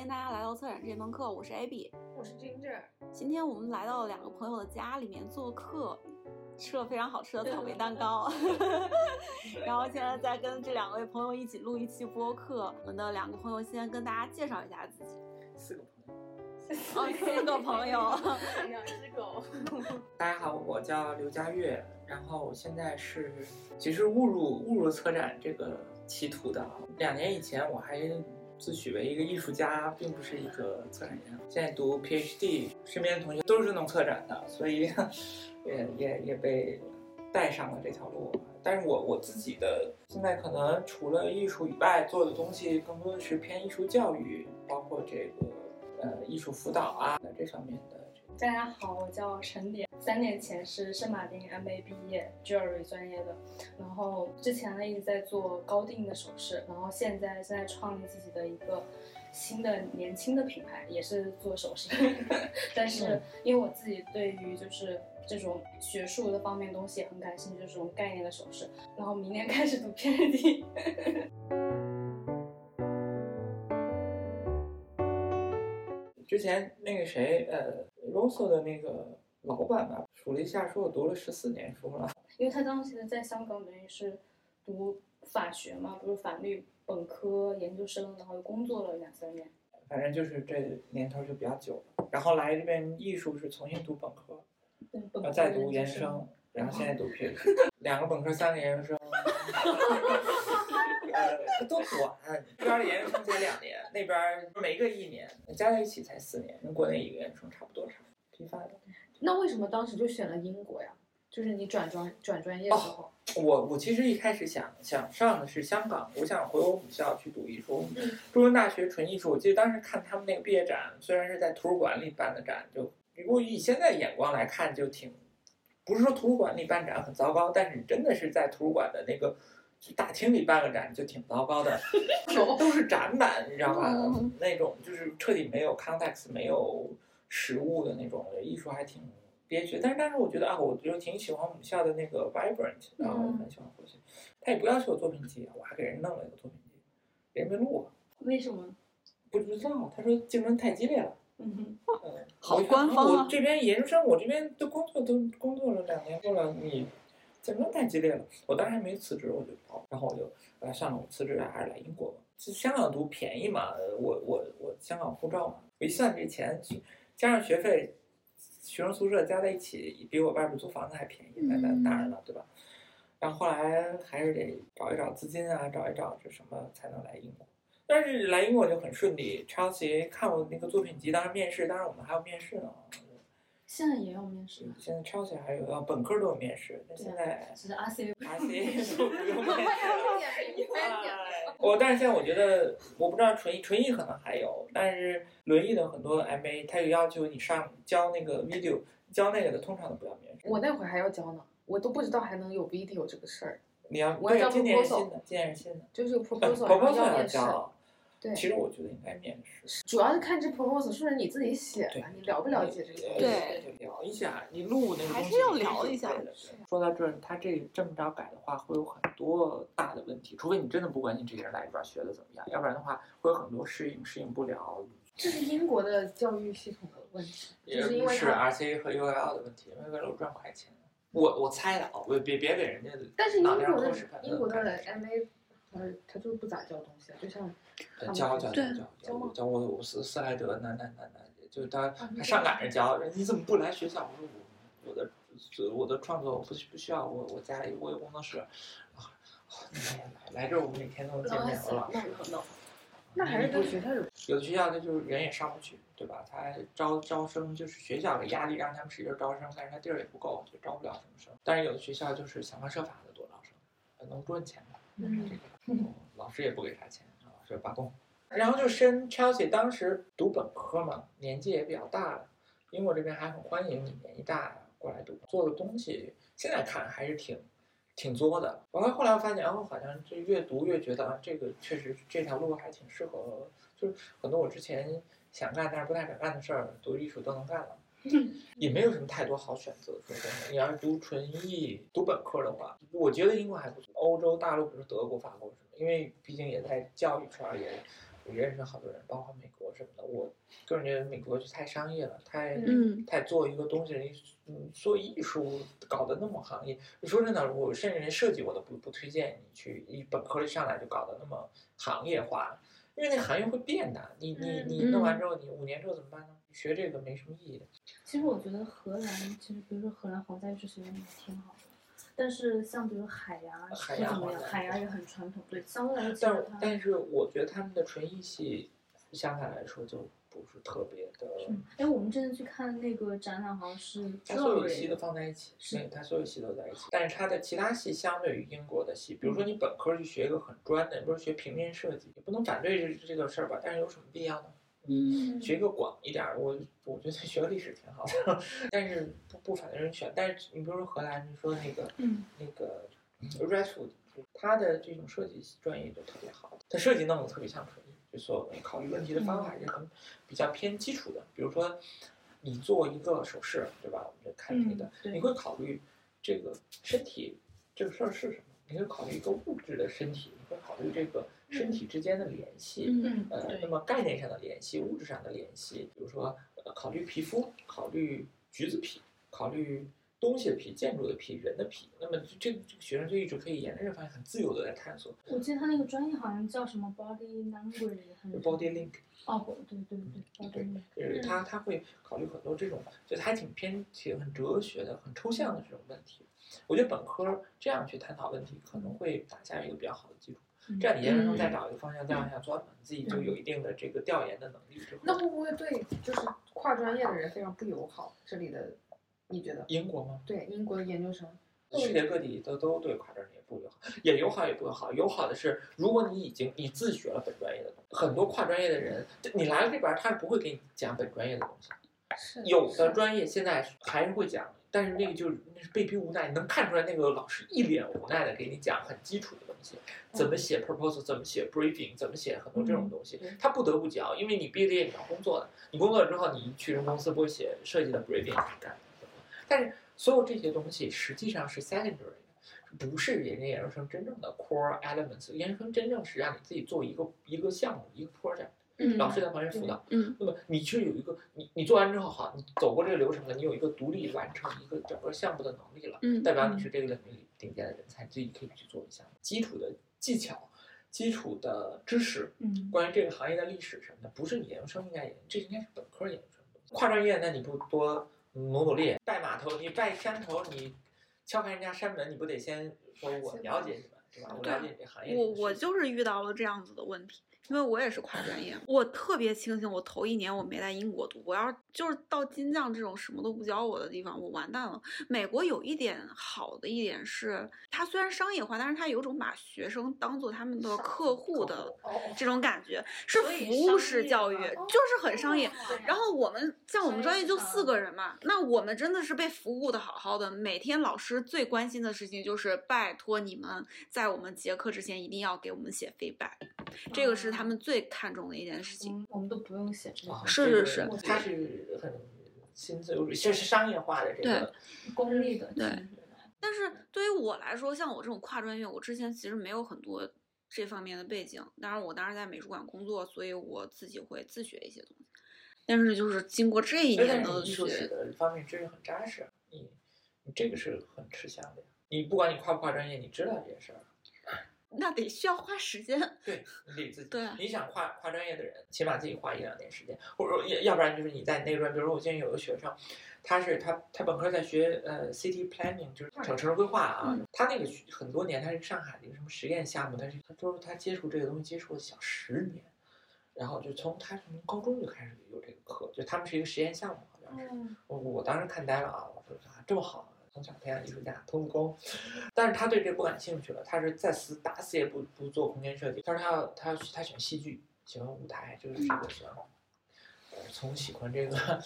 欢迎大家来到策展这门课，我是 Abby，我是 Ginger。今天我们来到了两个朋友的家里面做客，吃了非常好吃的草莓蛋糕，然后现在在跟这两位朋友一起录一期播客。我们的两个朋友先跟大家介绍一下自己。四个朋友。哦，四个朋友，两只狗。大家好，我叫刘佳悦，然后我现在是其实误入误入策展这个歧途的。两年以前我还自诩为一个艺术家，并不是一个策展人。现在读 PhD，身边的同学都是弄策展的，所以 也也也被带上了这条路。但是我我自己的现在可能除了艺术以外做的东西，更多的是偏艺术教育，包括这个。呃，艺术辅导啊，这方面的。大家好，我叫陈典，三年前是圣马丁 MA 毕业，Jewelry 专业的。然后之前呢一直在做高定的首饰，然后现在正在创立自己的一个新的年轻的品牌，也是做首饰。但是因为我自己对于就是这种学术的方面东西也很感兴趣，这种概念的首饰。然后明年开始读 PhD。之前那个谁，呃，Rosso 的那个老板吧，数了一下，说我读了十四年书了。因为他当时在香港等于是读法学嘛，不是法律本科、研究生，然后又工作了两三年。反正就是这年头就比较久了。然后来这边艺术是重新读本科，然后再读研究生，然后现在读 PhD，两个本科，三个研究生。呃，都短，这边的研究生才两年，那边没个一年，加在一起才四年，跟国内一个研究生差不多长。批发的。那为什么当时就选了英国呀？就是你转专转专业的时候。我我其实一开始想想上的是香港，我想回我母校去读艺术，中文大学纯艺术。我记得当时看他们那个毕业展，虽然是在图书馆里办的展，就如果以现在眼光来看，就挺，不是说图书馆里办展很糟糕，但是你真的是在图书馆的那个。大厅里办个展就挺糟糕的，都是展板，你知道吧？那种就是彻底没有 context、没有实物的那种艺术，还挺憋屈。但是，但是我觉得啊，我就挺喜欢母校的那个 vibrant，然后很喜欢回去。他也不要求我作品集，我还给人弄了一个作品集，人没录。为什么？不知道。他说竞争太激烈了。嗯哼。好官方啊！我这边研究生，我这边都工作都工作了两年多了，你。竞争太激烈了，我当时还没辞职，我就跑，然后我就，呃，算了，我辞职还是来英国吧。就香港读便宜嘛，我我我香港护照嘛，我一算这钱，加上学费，学生宿舍加在一起，比我外边租房子还便宜，那那当然了，对吧？然后后来还是得找一找资金啊，找一找是什么才能来英国。但是来英国就很顺利，Chelsea 看我那个作品集，当时面试，当时我们还要面试呢。现在也要面试，现在超前还有要本科都有面试，但现在是 RC RC 都不用面试。我但是现在我觉得，我不知道纯艺纯艺可能还有，但是轮艺的很多 MA 他有要求你上交那个 video，交那个的通常都不要面试。我那会儿还要交呢，我都不知道还能有 video 这个事儿。你要我要今年是新的，今年是新的，就是 proposal 要面试。对，其实我觉得应该面试，主要是看这 proposal 是不是你自己写的，你了不了解这个？对，就聊一下，你录那个还是要聊一下。说到这儿，他这这么着改的话，会有很多大的问题，除非你真的不关心这些人来这边学的怎么样，要不然的话会有很多适应适应不了。这是英国的教育系统的问题，就是因为是 RCA 和 UL 的问题，因为为了赚快钱。我我猜的啊，我别别给人家。但是英国的英国的 MA。他他就不咋教东西，就像教教教教教我我斯斯莱德那那那那，就是他他上赶着教，你怎么不来学校？我说我我的我的创作我不不需要，我我家里我有工作室，啊，来来这我每天都见面了。那还是跟学校有有的学校他就是人也上不去，对吧？他招招生就是学校的压力让他们使劲招生，但是他地儿也不够，就招不了什么生。但是有的学校就是想方设法的多招生，能赚钱嘛。这个老师也不给他钱，老师罢工。然后就申 Chelsea，当时读本科嘛，年纪也比较大了。英国这边还很欢迎你年纪大过来读，做的东西现在看还是挺挺作的。完了后来我发现，哦，好像就越读越觉得啊，这个确实这条路还挺适合，就是很多我之前想干但是不太敢干的事儿，读艺术都能干了。也没有什么太多好选择。说真的，你要是读纯艺、读本科的话，我觉得英国还不错。欧洲大陆，不是德国、法国什么，因为毕竟也在教育圈也也认识好多人，包括美国什么的。我个人觉得美国就太商业了，太嗯太做一个东西，人家嗯做艺术搞得那么行业。说真的，我甚至连设计我都不不推荐你去一本科一上来就搞得那么行业化，因为那行业会变的。你你你弄完之后，你五年之后怎么办呢？学这个没什么意义的。其实我觉得荷兰，其实比如说荷兰皇家艺术学院也挺好的，但是像比如海牙海牙不怎么样，海牙也很传统，对，相对来但说它但是我觉得他们的纯艺系相对来说就不是特别的。嗯，哎，我们之前去看那个展览，好像是它所有系都放在一起，是对，它所有系都在一起。但是他的其他系相对于英国的系，比如说你本科去学一个很专的，你不是学平面设计，你不能反对这这个事儿吧？但是有什么必要呢？嗯学一个广一点儿，我我觉得学个历史挺好的，但是不不反对人选。但是你比如说荷兰，你说那个嗯那个 Redwood，他的这种设计专业就特别好，他设计弄得特别像纯艺，就所考虑问题的方法也很比较偏基础的。比如说你做一个手势，对吧？我们就看这个嗯，你会考虑这个身体这个事儿是什么？你会考虑一个物质的身体，你会考虑这个身体之间的联系。嗯呃，那么概念上的联系、物质上的联系，比如说呃，考虑皮肤，考虑橘子皮，考虑东西的皮、建筑的皮、人的皮。那么这这个学生就一直可以沿着这个方向很自由的在探索。我记得他那个专业好像叫什么 body language，很就 body link，哦，不对对对，body 对 link，就是他他会考虑很多这种，就还挺偏挺很哲学的、很抽象的这种问题。我觉得本科这样去探讨问题，可能会打下一个比较好的基础。这样你研究生再找一个方向再往下钻嘛，你自己就有一定的这个调研的能力之后。那会不会对就是跨专业的人非常不友好？这里的你觉得？英国吗？对，英国的研究生，世界各地都都对跨专业不友好，也友好也不友好。友好的是，如果你已经你自学了本专业的东西，很多跨专业的人，你来了这边儿，他是不会给你讲本专业的东西。是有的专业现在还是会讲，但是那个就是那是被逼无奈，你能看出来那个老师一脸无奈的给你讲很基础的东西，怎么写 proposal，怎么写 briefing，怎么写很多这种东西嗯，他不得不教，因为你毕业你要工作的，你工作了之后你去人公司不会写设计的 briefing 干，但是所有这些东西实际上是 secondary 的，不是人家研究生真正的 core elements，研究生真正是让你自己做一个一个项目一个 project，嗯老师在旁边辅导。嗯那么你去有一个你你做完之后好，你走过这个流程了，你有一个独立完成一个整个项目的能力了，嗯代表你是这个领域里顶尖的人才，你自己可以去做一下。基础的技巧、基础的知识，嗯，关于这个行业的历史什么的，不是你研究生应该研，这应该是本科研究生。跨专业，那你不多努努力，拜码头，你拜山头，你敲开人家山门，你不得先说我了解你们，对吧？我了解你这行业我。我就是遇到了这样子的问题，因为我也是跨专业，我特别庆幸我头一年我没在英国读，我要是就是到金匠这种什么都不教我的地方，我完蛋了。美国有一点好的一点是，它虽然商业化，但是它有种把学生当做他们的客户的哦，这种感觉，是服务式教育，就是很商业。然后我们像我们专业就四个人嘛，那我们真的是被服务的好好的。每天老师最关心的事情就是拜托你们在我们结课之前一定要给我们写 feedback，这个是他们最看重的一件事情。嗯，我们都不用写这啊个，是是是它是很新自由主义，这是商业化的这个。公立的，对但是对于我来说，像我这种跨专业，我之前其实没有很多这方面的背景。当然，我当时在美术馆工作，所以我自己会自学一些东西。但是就是经过这一但年的艺术史学，的方面知识很扎实，你你这个是很吃香的呀。你不管你跨不跨专业，你知道这些事儿。那得需要花时间。对，你得自己。对你想跨跨专业的人，起码自己花一两年时间，或者要要不然就是你在那个比如说我现在有个学生，他是他他本科在学呃 city planning，就是城城市规划啊，嗯他那个学很多年，他是上海的一个什么实验项目，他是他说他接触这个东西接触了小十年，然后就从他从高中就开始有这个课，就他们是一个实验项目，好像是。嗯，我我当时看呆了啊！我说啊，这么好，从小培养艺术家，童子功。但是他对这不感兴趣了，他是在死打死也不不做空间设计。他说他要他要他喜欢戏剧，喜欢舞台，就是这个喜欢。从喜欢这个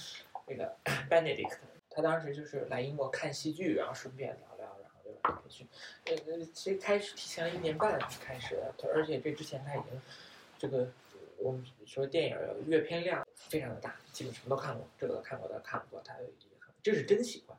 这个 Benedict，他当时就是来英国看戏剧，然后顺便聊聊，然后就来培训。呃呃，其实开始提前了一年半开始的，而且这之前他已经这个我们说电影阅片量非常的大，基本什么都看过，这个看过的看过，他也很这是真喜欢。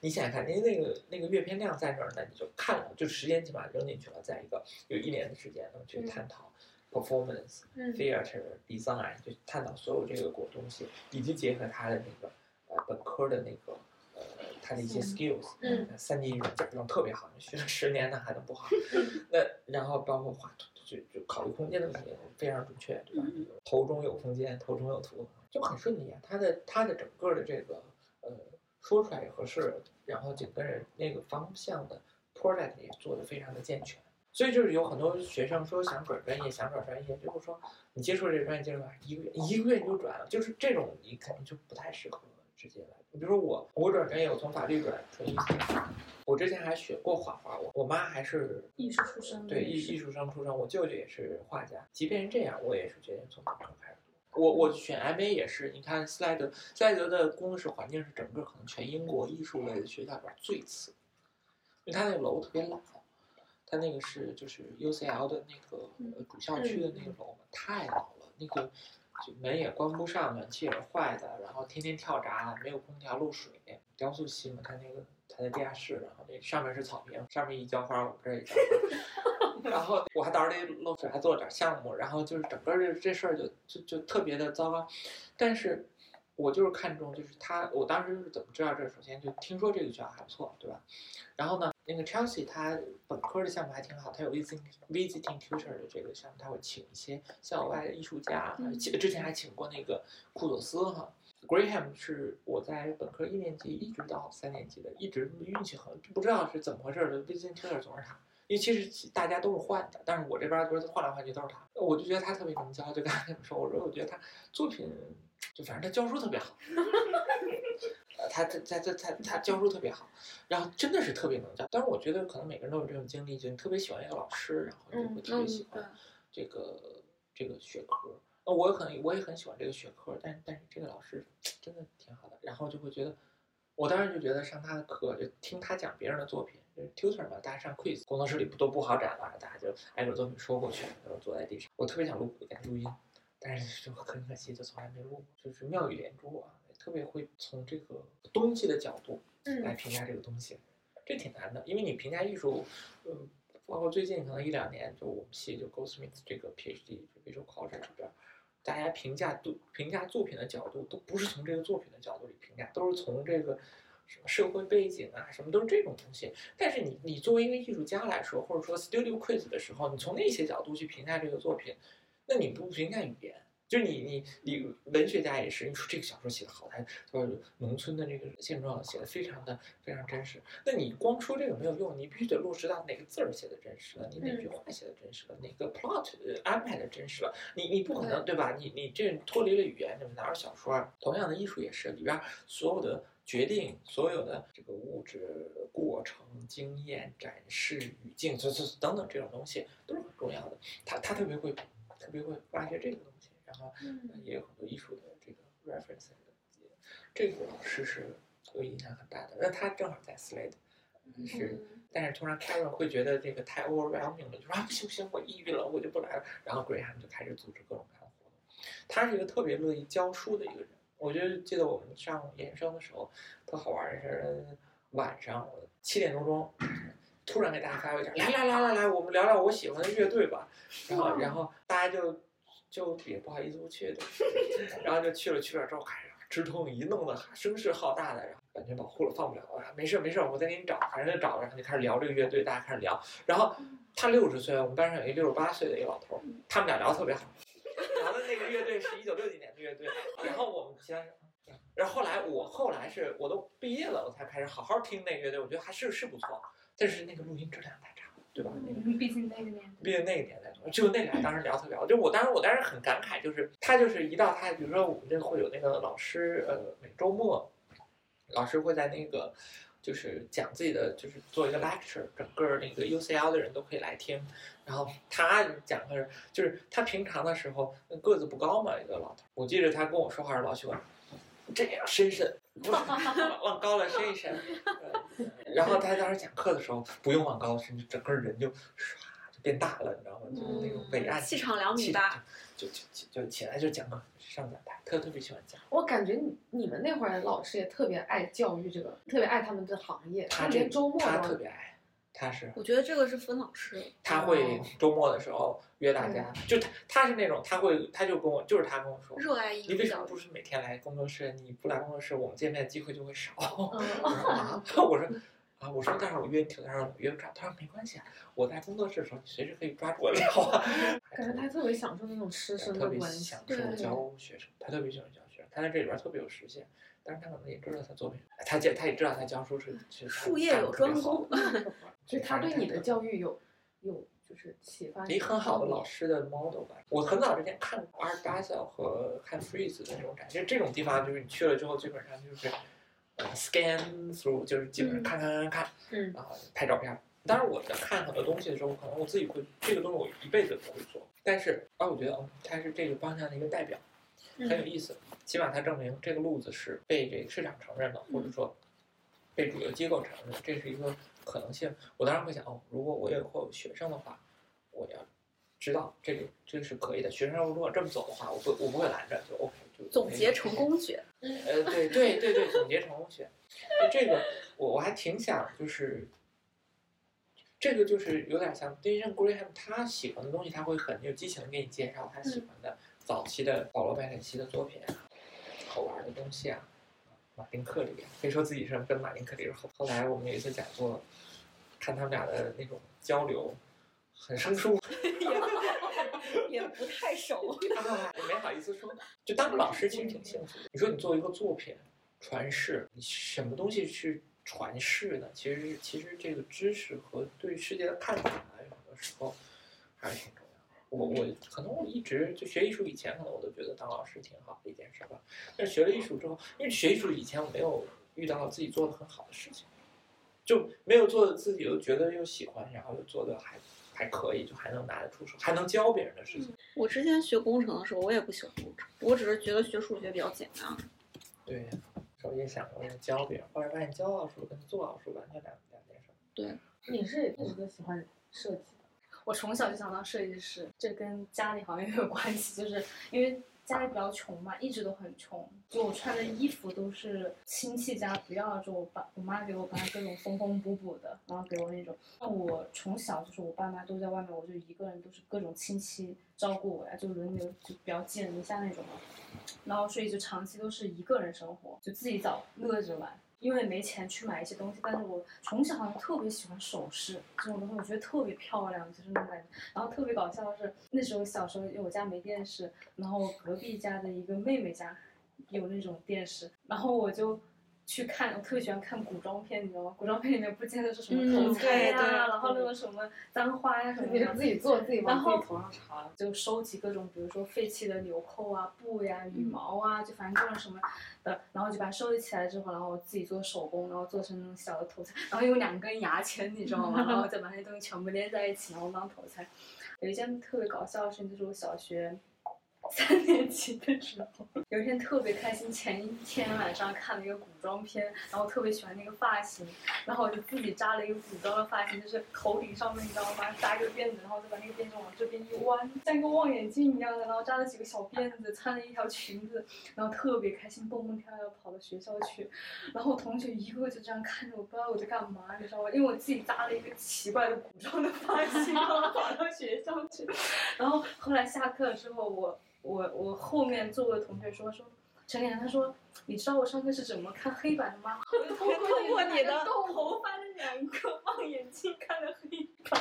你想想看，您那个那个阅片量在那儿，呢你就看了，就时间起码扔进去了。再一个，有一年的时间能去探讨 performance、嗯 theater、design，就探讨所有这个过东西，以及结合他的那个呃本科的那个呃他的一些 skills，嗯，三 D 软件用特别好，学了十年呢还能不好？那然后包括画图，就就考虑空间的问题非常准确，对吧？头中有空间，头中有图，就很顺利啊。他的他的整个的这个呃说出来也合适，然后紧跟着那个方向的 project 也做得非常的健全。所以就是有很多学生说想转专业，想转专业，最后说你接触这个专业接触完一个月，一个月你就转了，就是这种你肯定就不太适合直接来。你比如说我，我转专业，我从法律转纯艺术，我之前还学过画画，我我妈还是艺术出身对艺也是艺术生出身，我舅舅也是画家。即便是这样，我也是决定从本科开始读。我我选 MA 也是，你看斯莱德，斯莱德的工作室环境是整个可能全英国艺术类的学校里边最次，因为他那个楼特别老，他那个是就是 UCL 的那个呃主校区的那个楼嘛，太老了，那个就门也关不上，暖气也是坏的，然后天天跳闸，没有空调，漏水。雕塑系嘛，它那个它的地下室，然后那上面是草坪，上面一浇花，我这儿一浇花，然后我还到时候那漏水还做了点项目，然后就是整个这这事儿就就就特别的糟糕，但是。我就是看中，就是他，我当时是怎么知道这？首先就听说这个学校还不错，对吧？然后呢，那个 Chelsea 他本科的项目还挺好，他有 visiting visiting tutor 的这个项目，他会请一些校外的艺术家，请之前还请过那个库佐斯哈。Graham 是我在本科一年级一直到三年级的，一直运气很不知道是怎么回事的，visiting tutor 总是他。因为其实大家都是换的，但是我这边就是换来换去都是他，我就觉得他特别能教，就跟他们说，我说我觉得他作品，就反正他教书特别好，呃，他他他他他他教书特别好，然后真的是特别能教。但是我觉得可能每个人都有这种经历，就你特别喜欢一个老师，然后就会特别喜欢这个、这个学科。那我可能我也很喜欢这个学科，但但是这个老师真的挺好的，然后就会觉得，我当时就觉得上他的课就听他讲别人的作品。Tutor 嘛，大家上 quiz，工作室里不都不好展嘛，大家就挨个作品说过去，然后坐在地上。我特别想录给他录音，但是就很可惜，就从来没录过。就是妙语连珠啊，特别会从这个东西的角度来评价这个东西，这挺难的。因为你评价艺术，嗯，包括最近可能一两年，就我们系就 Goldsmith 这个 PhD 就 Visual Culture 里边，大家评价都评价作品的角度都不是从这个作品的角度里评价，都是从这个。什么社会背景啊，什么都是这种东西。但是你你作为一个艺术家来说，或者说 studio quiz 的时候，你从那些角度去评价这个作品，那你不评价语言，就是你你你文学家也是，你说这个小说写的好，他说农村的这个现状写的非常的非常真实。那你光说这个没有用，你必须得落实到哪个字儿写的真实了，你哪句话写的真实了，哪个 plot 安排的真实了，你你不可能对吧？你你这脱离了语言，你哪有小说啊？同样的艺术也是里边所有的。决定所有的这个物质过程、经验、展示、语境，这这等等这种东西都是很重要的。他他特别会，特别会挖掘这个东西，然后也有很多艺术的这个 reference。这个老师是对我影响很大的。那他正好在 Slade，是，但是突然 Karen 会觉得这个太 overwhelming 了，就说啊不行不行，我抑郁了，我就不来了。然后 Graham 就开始组织各种各样的活动。他是一个特别乐意教书的一个人。我就记得我们上研究生的时候，特好玩的是晚上七点多钟，突然给大家发邮件，来来来来来，我们聊聊我喜欢的乐队吧。然后然后大家就就也不好意思不去的，然后就去了，去了之后开始直通一弄的声势浩大的，然后版权保护了放不了啊，没事没事，我再给你找，反正就找，然后就开始聊这个乐队，大家开始聊。然后他六十岁，我们班上有一六十八岁的一个老头，他们俩聊特别好。聊的那个乐队是一九六几年的乐队，然然后后来我后来是我都毕业了，我才开始好好听那个乐队，我觉得还是是不错，但是那个录音质量太差了，对吧？毕竟那个年，毕竟那个年代，就那俩当时聊特别好，就我当时我当时很感慨，就是他就是一到他，比如说我们这会有那个老师，呃，每周末，老师会在那个。就是讲自己的，就是做一个 lecture，整个那个 UCL 的人都可以来听。然后他讲的是，就是他平常的时候个子不高嘛，一个老头。我记得他跟我说话是老喜欢这样伸伸，往高了伸一伸。然后他当时讲课的时候不用往高了伸，整个人就唰就变大了，你知道吗？就是那种伟岸，气场两米八，就就就就起来就讲课。上讲台，特特别喜欢讲。我感觉你你们那会儿的老师也特别爱教育这个，特别爱他们的行业。他连周末他特别爱，他是我觉得这个是分老师，他会周末的时候约大家，就他他是那种他会他就跟我就是他跟我说，热爱艺你为什么。不是每天来工作室？你不来工作室，我们见面的机会就会少。嗯 我说啊，我说但是我约你挺让我约不上。他说没关系啊，我在工作室的时候，你随时可以抓住我聊啊。感觉他特别享受那种师生特别的关系享。受教学生，他特别喜欢教学生，他在这里边特别有实现。但是他可能也知道他作品，他教他也知道他教书是其实术业有专攻好，所以他对你的教育有有就是启发你。一个很好的老师的 model 吧。我很早之前看 Art Basel 和看 Freeze 的那种展，其实这种地方就是你去了之后，基本上就是呃 scan through，就是基本上看看看看，嗯然后拍照片。当然我在看很多东西的时候，可能我自己会这个东西我一辈子不会做，但是啊，我觉得哦，它是这个方向的一个代表，很有意思。起码它证明这个路子是被这个市场承认了，或者说被主流机构承认，这是一个可能性。我当然会想，哦，如果我以后有学生的话，我要知道这个这个是可以的。学生如果这么走的话，我不我不会拦着，就 OK 就总结成功学，呃，对对对对，总结成功学。这个我我还挺想就是。这个就是有点像 a n Graham，他喜欢的东西，他会很有激情的给你介绍他喜欢的早期的保罗·麦肯西的作品啊，好玩的东西啊，马丁·克里，可以说自己是跟马丁·克里是后。后来我们有一次讲座，看他们俩的那种交流，很生疏，也 不太熟。也 没好意思说。就当个老师其实挺幸福的。你说你做一个作品传世，你什么东西去传世呢？其实其实这个知识和对世界的看法，有很多时候还是挺重要的。我我可能我一直就学艺术以前，可能我都觉得当老师挺好的一件事吧。但学了艺术之后，因为学艺术以前我没有遇到自己做的很好的事情，就没有做自己又觉得又喜欢，然后又做的还还可以，就还能拿得出手，还能教别人的事情。我之前学工程的时候，我也不喜欢工程，我只是觉得学数学比较简单。对，我也想过要教别人，后来发现教奥数跟做奥数完全两两件事。对你是一直都喜欢设计的，我从小就想当设计师，这跟家里好像也有关系，就是因为家里比较穷嘛，一直都很穷，就我穿的衣服都是亲戚家不要，就我爸我妈给我搬各种缝缝补补的，然后给我那种。那我从小就是我爸妈都在外面，我就一个人都是各种亲戚照顾我呀，就轮流就比较寄人篱下那种嘛。然后所以就长期都是一个人生活，就自己找乐子玩。因为没钱去买一些东西，但是我从小好像特别喜欢首饰这种东西，我觉得特别漂亮，就是那种感觉。然后特别搞笑的是，那时候小时候因为我家没电视，然后隔壁家的一个妹妹家有那种电视，然后我就去看，我特别喜欢看古装片，你知道吗？古装片里面不见得是什么头嗯彩呀、对对然后那种什么簪花呀什么的，自己做自己往后自己头上插。就收集各种，比如说废弃的纽扣啊、布呀、羽毛啊，就反正各种什么的，然后就把它收集起来之后，然后我自己做手工，然后做成那种小的头彩，然后用两根牙签，你知道吗？然后再把那些东西全部连在一起，然后当头彩。有一件特别搞笑的事情，就是我小学三年级的时候，有一天特别开心，前一天晚上看了一个古装片，然后特别喜欢那个发型，然后我就自己扎了一个古装的发型，就是头顶上面你知道吗？扎一个辫子，然后再把那个辫子往这边一弯，像一个望远镜一样的，然后扎了几个小辫子，穿了一条裙子，然后特别开心，蹦蹦跳跳跑到学校去。然后我同学一个个就这样看着我，不知道我在干嘛，你知道吗？因为我自己扎了一个奇怪的古装的发型，然后跑到学校去。然后后来下课之后，我我我后面座位同学说说。陈脸，他说：“你知道我上课是怎么看黑板的吗？我就通 通过你的头发的两个望远镜看的黑板，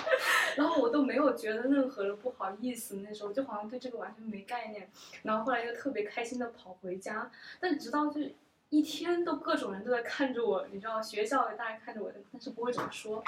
然后我都没有觉得任何的不好意思，那时候就好像对这个完全没概念。然后后来又特别开心的跑回家，但直到就一天都各种人都在看着我，你知道学校大家看着我，但是不会怎么说。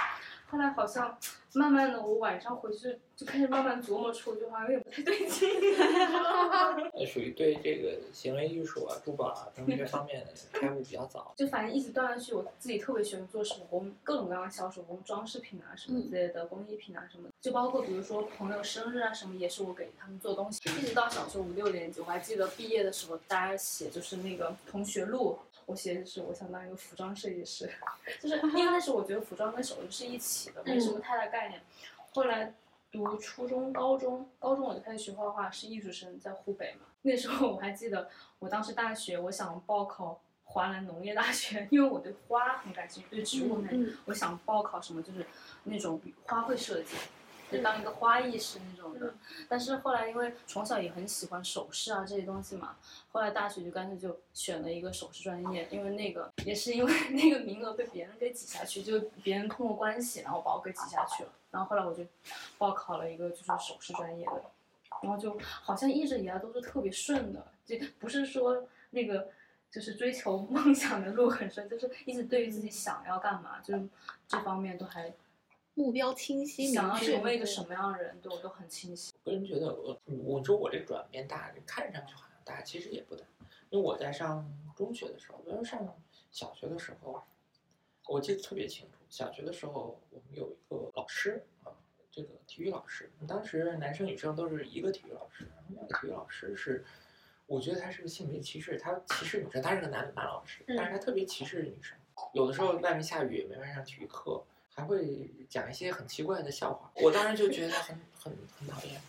后来好像慢慢的，我晚上回去就开始慢慢琢磨出，就好像有点不太对劲。呃，属于对这个行为艺术啊、珠宝啊这些方面的开悟比较早。就反正一直断断续，我自己特别喜欢做手工，各种各样的小手工装饰品啊什么之类的，工艺品啊什么的，就包括比如说朋友生日啊什么，也是我给他们做东西。一直到小学五六年级，我还记得毕业的时候，大家写就是那个同学录，我写的是我想当一个服装设计师，就是因为那时候我觉得服装跟手艺是一起的，没什么太大概念。后来读初中、高中，高中我就开始学画画，是艺术生，在湖北嘛。那时候我还记得，我当时大学我想报考华南农业大学，因为我对花很感兴趣，对植物很我想报考什么就是那种花卉设计，就当一个花艺师那种的。但是后来因为从小也很喜欢首饰啊这些东西嘛，后来大学就干脆就选了一个首饰专业，因为那个也是因为 那个名额被别人给挤下去，就别人通过关系，然后把我给挤下去了。然后后来我就报考了一个就是首饰专业的，然后就好像一直以来都是特别顺的，就不是说那个就是追求梦想的路很顺，就是一直对于自己想要干嘛，就是这方面都还目标清晰，想要成为一个什么样的人，对我都很清晰。个人觉得我，我说我这转变大，看上去好像大，其实也不大。因为我在上中学的时候，比如上小学的时候，我记得特别清楚。小学的时候，我们有一个老师啊，这个体育老师，当时男生女生都是一个体育老师。然后那个体育老师是，我觉得他是个性别歧视，他歧视女生。他是个男男老师，但是他特别歧视女生。有的时候外面下雨，没法上体育课，还会讲一些很奇怪的笑话。我当时就觉得很很很讨厌。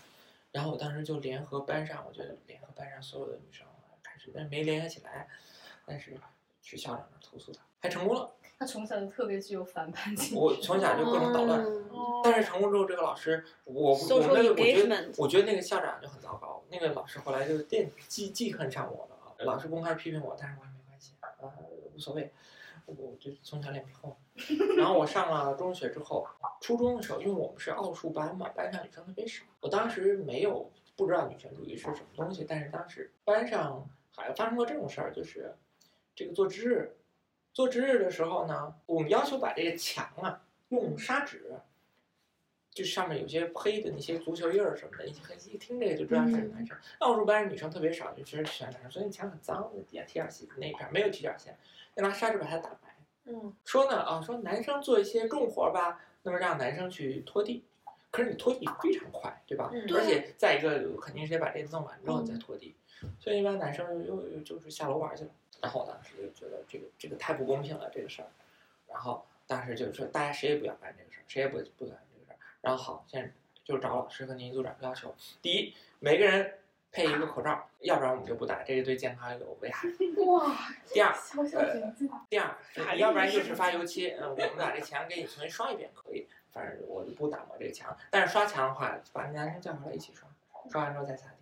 然后我当时就联合班上，我就联合班上所有的女生开始，但是没联合起来，但是去校长那儿投诉他，还成功了。他从小就特别具有反叛精神。我从小就各种捣乱，哦但是成功之后，这个老师，我我那个我觉得我觉得那个校长就很糟糕，那个老师后来就惦记记恨上我了啊。老师公开批评我，但是我也没关系啊，无所谓，我就从小脸皮厚。然后我上了中学之后，初中的时候，因为我们是奥数班嘛，班上女生特别少，我当时没有不知道女权主义是什么东西，但是当时班上还发生过这种事儿，就是这个做值日，做值日的时候呢，我们要求把这个墙啊用砂纸。就上面有些黑的那些足球印儿什么的，一看一听这个就知道是男生。奥数班女生特别少，就其实选男生，所以那墙很脏，底下踢点线，那一片没有踢脚线，要拿砂纸把它打白。嗯，说呢啊，说男生做一些重活儿吧，那么让男生去拖地，可是你拖地非常快，对吧？嗯而且再一个肯定是得把这弄完之后你再拖地，所以一般男生又又就是下楼玩去了。然后我当时就觉得这个这个太不公平了这个事儿，然后当时就是说大家谁也不要干这个事儿，谁也不不干这个事儿。然后好，现在就找老师和年级组长要求，第一，每个人配一个口罩，要不然我们就不打，这个对健康有危害。哇，第二，小小年纪的，第二，你要不然就是发油漆，嗯，我们把这墙给你重新刷一遍可以，反正我就不打磨这个墙。但是刷墙的话，把男生叫回来一起刷，刷完之后再擦地。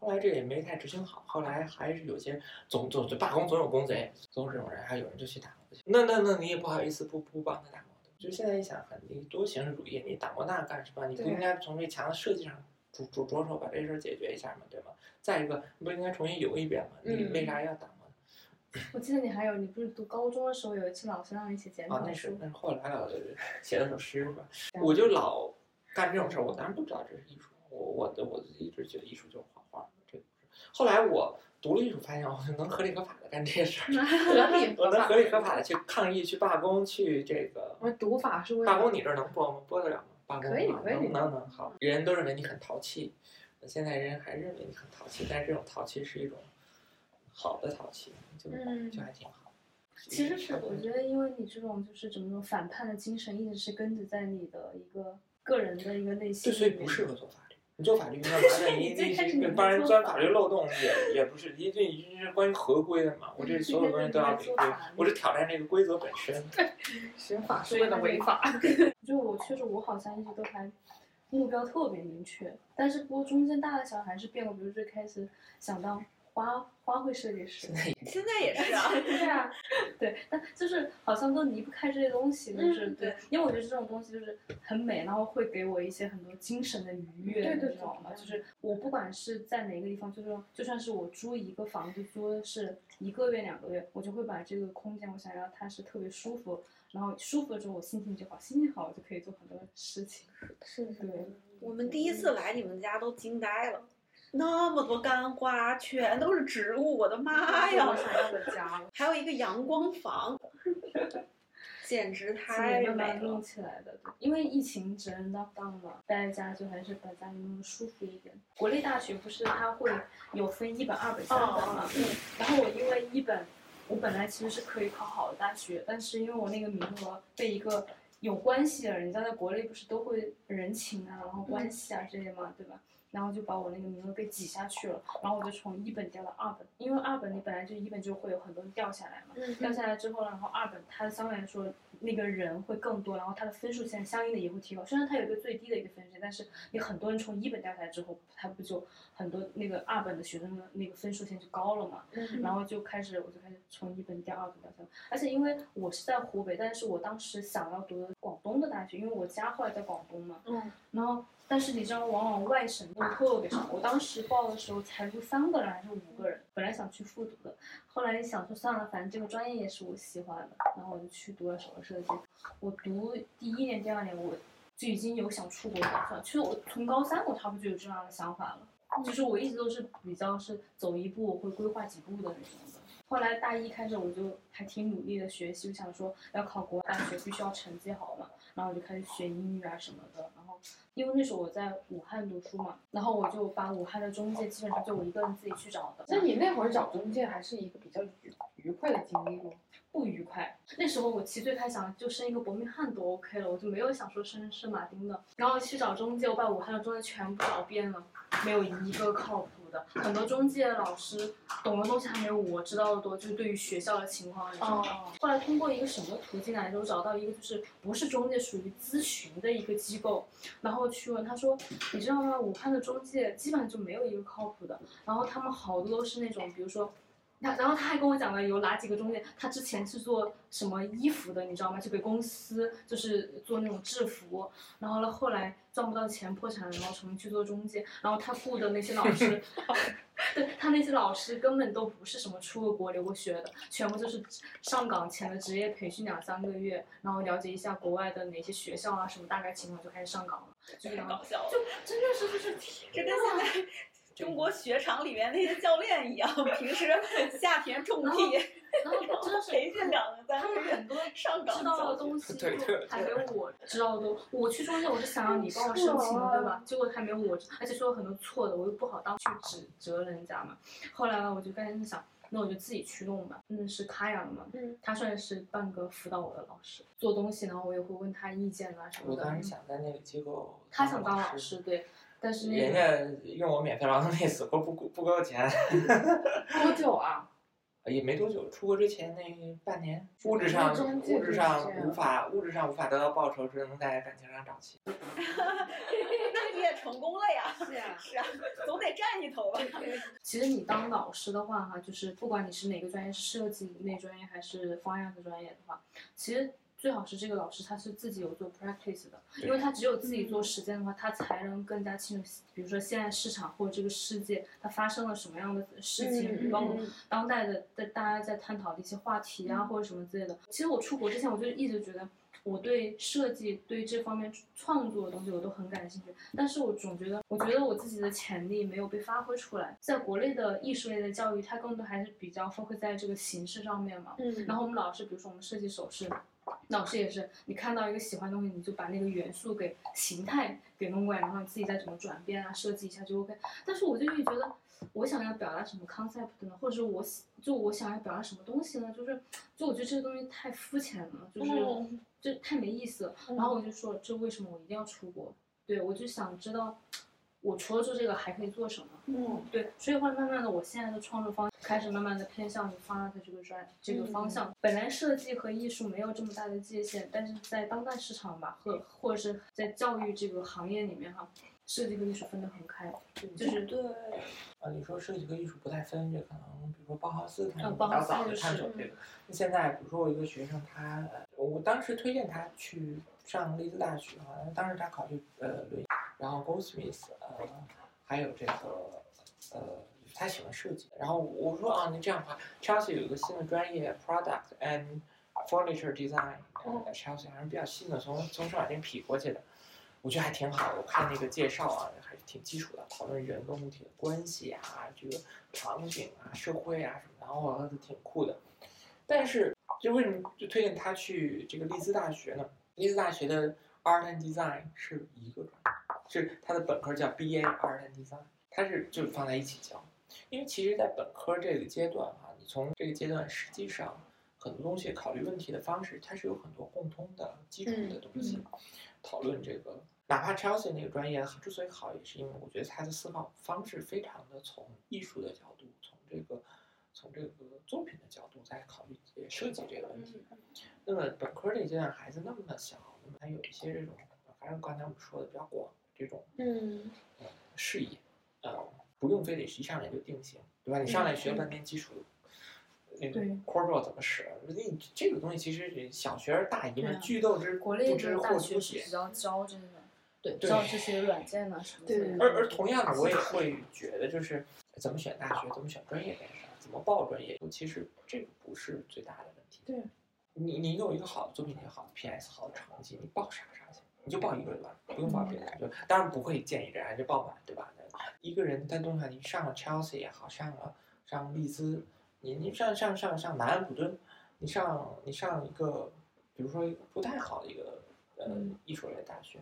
后来这也没太执行好，后来还是有些总总就罢工总有工贼，总有这种人，还有人就去打磨。那那那你也不好意思不不帮他打磨的。就现在一想，很你多形式主义，你打磨那干什么？你不应该从这墙的设计上着着着手把这事儿解决一下吗？对吗？再一个，你不应该重新游一遍吗？你嗯为啥要打磨呢？我记得你还有，你不是读高中的时候有一次老师让你写检啊，讨书，那是那是后来了，写了首诗是吧？我就老干这种事儿，我当然不知道这是艺术。我我的我一直觉得艺术就是画画，这个不是。后来我读了艺术，发现 我能合理合法的干这些事儿，合理我能合理合法的去抗议、去罢工、去这个我读法是为罢工，你这儿能播吗？播得了吗？罢工啊可以可以能能能好。人都认为你很淘气，现在人还认为你很淘气，但是这种淘气是一种好的淘气，就嗯就还挺好。其实是我觉得，因为你这种就是怎么说反叛的精神，一直是根植在你的一个个人的一个内心对，所以。不适合做法律。你做法律干嘛呢？你你你帮人钻法律漏洞也也不是，因为你是关于合规的嘛。我这所有东西都要 违规，我是挑战这个规则本身。学法是为了违法。就我确实我好像一直都还目标特别明确，但是不过中间大的小还是变过，比如最开始想当花花卉设计师现，在也是啊，对啊，对，但就是好像都离不开这些东西，就是、嗯对因为我觉得这种东西就是很美，然后会给我一些很多精神的愉悦，对对你知道吗？对就是我不管是在哪个地方，就是说就算是我租一个房子，租的是一个月两个月，我就会把这个空间，我想要它是特别舒服，然后舒服了之后我心情就好，心情好我就可以做很多事情。是对，我们第一次来你们家都惊呆了，那么多干花，全都是植物，我的妈呀我！想要的家了。还有一个阳光房，简直是太美慢慢弄了。起来的，对，因为疫情责任当当嘛，待在家就还是把家里弄得舒服一点。国立大学不是它会有分一本、二本、三本嘛？嗯然后我因为一本，我本来其实是可以考好的大学，但是因为我那个名额被一个有关系的人，家在国内不是都会人情啊，然后关系啊这些嘛，对吧？然后就把我那个名额给挤下去了，然后我就从一本掉到二本，因为二本你本来就一本就会有很多人掉下来嘛，掉下来之后，然后二本它相对来说那个人会更多，然后它的分数线相应的也会提高。虽然它有一个最低的一个分数线，但是你很多人从一本掉下来之后，它不就很多那个二本的学生的那个分数线就高了嘛？然后就开始我就开始从一本掉二本掉下来，而且因为我是在湖北，但是我当时想要读的广东的大学，因为我家后来在广东嘛，嗯，然后。但是你知道，往往外省都特别少。我当时报的时候才录三个人还是五个人，本来想去复读的，后来想说算了，反正这个专业也是我喜欢的，然后我就去读了手设计。我读第一年、第二年我就已经有想出国的打算。其实我从高三我差不多就有这样的想法了，就是我一直都是比较是走一步会规划几步的那种。后来大一开始我就还挺努力的学习，我想说要考国外大学必须要成绩好嘛，然后我就开始学英语啊什么的，然后。因为那时候我在武汉读书嘛，然后我就把武汉的中介基本上就我一个人自己去找的。那你那会儿找中介还是一个比较愉愉快的经历吗？不愉快。那时候我其实最开始想就升一个伯明翰都 OK 了，我就没有想说升圣马丁的。然后去找中介，我把武汉的中介全部找遍了，没有一个靠谱。很多中介老师懂的东西还没有我知道的多，就是对于学校的情况那种。后来通过一个什么途径来着？我找到一个就是不是中介，属于咨询的一个机构，然后去问他说：“你知道吗？武汉的中介基本上就没有一个靠谱的，然后他们好多都是那种，比如说。”他然后他还跟我讲了有哪几个中介，他之前是做什么衣服的，你知道吗？就给公司就是做那种制服，然后呢后来赚不到钱破产了，然后重新去做中介，然后他雇的那些老师，对他那些老师根本都不是什么出过国留过学的，全部就是上岗前的职业培训两三个月，然后了解一下国外的哪些学校啊什么大概情况就开始上岗了，就搞笑，就真的是就是这跟现在。中国雪场里面那些教练一样，平时 下田种地，然后真的是培训两个三个月，上岗知道的东西还没有我知道的多。我去中介，我是想让你帮我申请，对吧？结果还没有我，而且说了很多错的，我又不好当去指责人家嘛。后来呢，我就开始想，那我就自己去弄吧。嗯，是卡雅的嘛，他算是半个辅导我的老师，做东西，然后我也会问他意见啊什么的。我当时想在那个机构，他想当老师，对。但是人家用我免费劳动力死活不不给我钱，多久 啊？也没多久，出国之前那半年，物质上物质上无法物质上无法得到报酬，只能在感情上找齐。那 你也成功了呀？是啊，是啊，总得占一头吧。其实你当老师的话，哈，就是不管你是哪个专业，设计类专业还是方案的专业的话，其实。最好是这个老师他是自己有做 practice 的，因为他只有自己做实践的话，他才能更加清楚，比如说现在市场或者这个世界它发生了什么样的事情，包括当代的在大家在探讨的一些话题啊或者什么之类的。其实我出国之前我就一直觉得我对设计对这方面创作的东西我都很感兴趣，但是我总觉得我觉得我自己的潜力没有被发挥出来。在国内的艺术类的教育，它更多还是比较 focus 在这个形式上面嘛。嗯。然后我们老师，比如说我们设计首饰。老师也是，你看到一个喜欢的东西，你就把那个元素给形态给弄过来，然后你自己再怎么转变啊，设计一下就 OK。但是我就一直觉得，我想要表达什么 concept 呢？或者是我就我想要表达什么东西呢？就是，就我觉得这个东西太肤浅了，就是就太没意思。然后我就说，这为什么我一定要出国？对我就想知道。我除了做这个还可以做什么？嗯，对，所以会慢慢的，我现在的创作方开始慢慢的偏向于 art 这个专这个方向。本来设计和艺术没有这么大的界限，但是在当代市场吧，和或者是在教育这个行业里面哈，设计和艺术分得很开，就是对。啊，你说设计和艺术不太分，这可能比如说包豪斯他比较早的探索这个。那现在比如说我一个学生，他我当时推荐他去上利兹大学好像，当时他考虑呃伦。然后 Goldsmith，呃，还有这个，呃，他喜欢设计。然后我说啊，那这样的话，Chelsea 有一个新的专业，Product and Furniture Design。Chelsea 还是比较新的，从从圣马丁匹过去的，我觉得还挺好。我看那个介绍啊，还是挺基础的，讨论人跟物体的关系啊，这个场景啊、社会啊什么，然后我觉得挺酷的。但是，就为什么就推荐他去这个利兹大学呢？利兹大学的 Art and Design 是一个专业。是他的本科叫 B A Art and Design，它是就放在一起教，因为其实，在本科这个阶段哈，你从这个阶段实际上很多东西考虑问题的方式，它是有很多共通的基础的东西。讨论这个，哪怕 Chelsea 那个专业之所以好，也是因为我觉得他的思考方式非常的从艺术的角度，从这个从这个作品的角度在考虑设计这个问题。那么本科这阶段孩子那么小，那么他有一些这种，反正刚才我们说的比较广这种嗯视野，呃，不用非得一上来就定型，对吧？你上来学半天基础。那个对 core 不知道怎么使，你这个东西其实小学大一嘛，对啊剧斗之国内不知的大或初写学是比。较教这个，对教这些软件啊什么的。而而同样的，我也会觉得，就是怎么选大学，怎么选专业这件事儿，怎么报专业，其实这个不是最大的问题。对，你你有一个好的作品集、好的 PS、好的成绩，你报啥啥去？你就报一个就完了，不用报别的。就当然不会建议这样就报满，对吧？一个人在东海，你上了 Chelsea 也好，上了上利兹，你你上上上上南安普敦，你上你上一个，比如说不太好的一个呃嗯艺术类大学，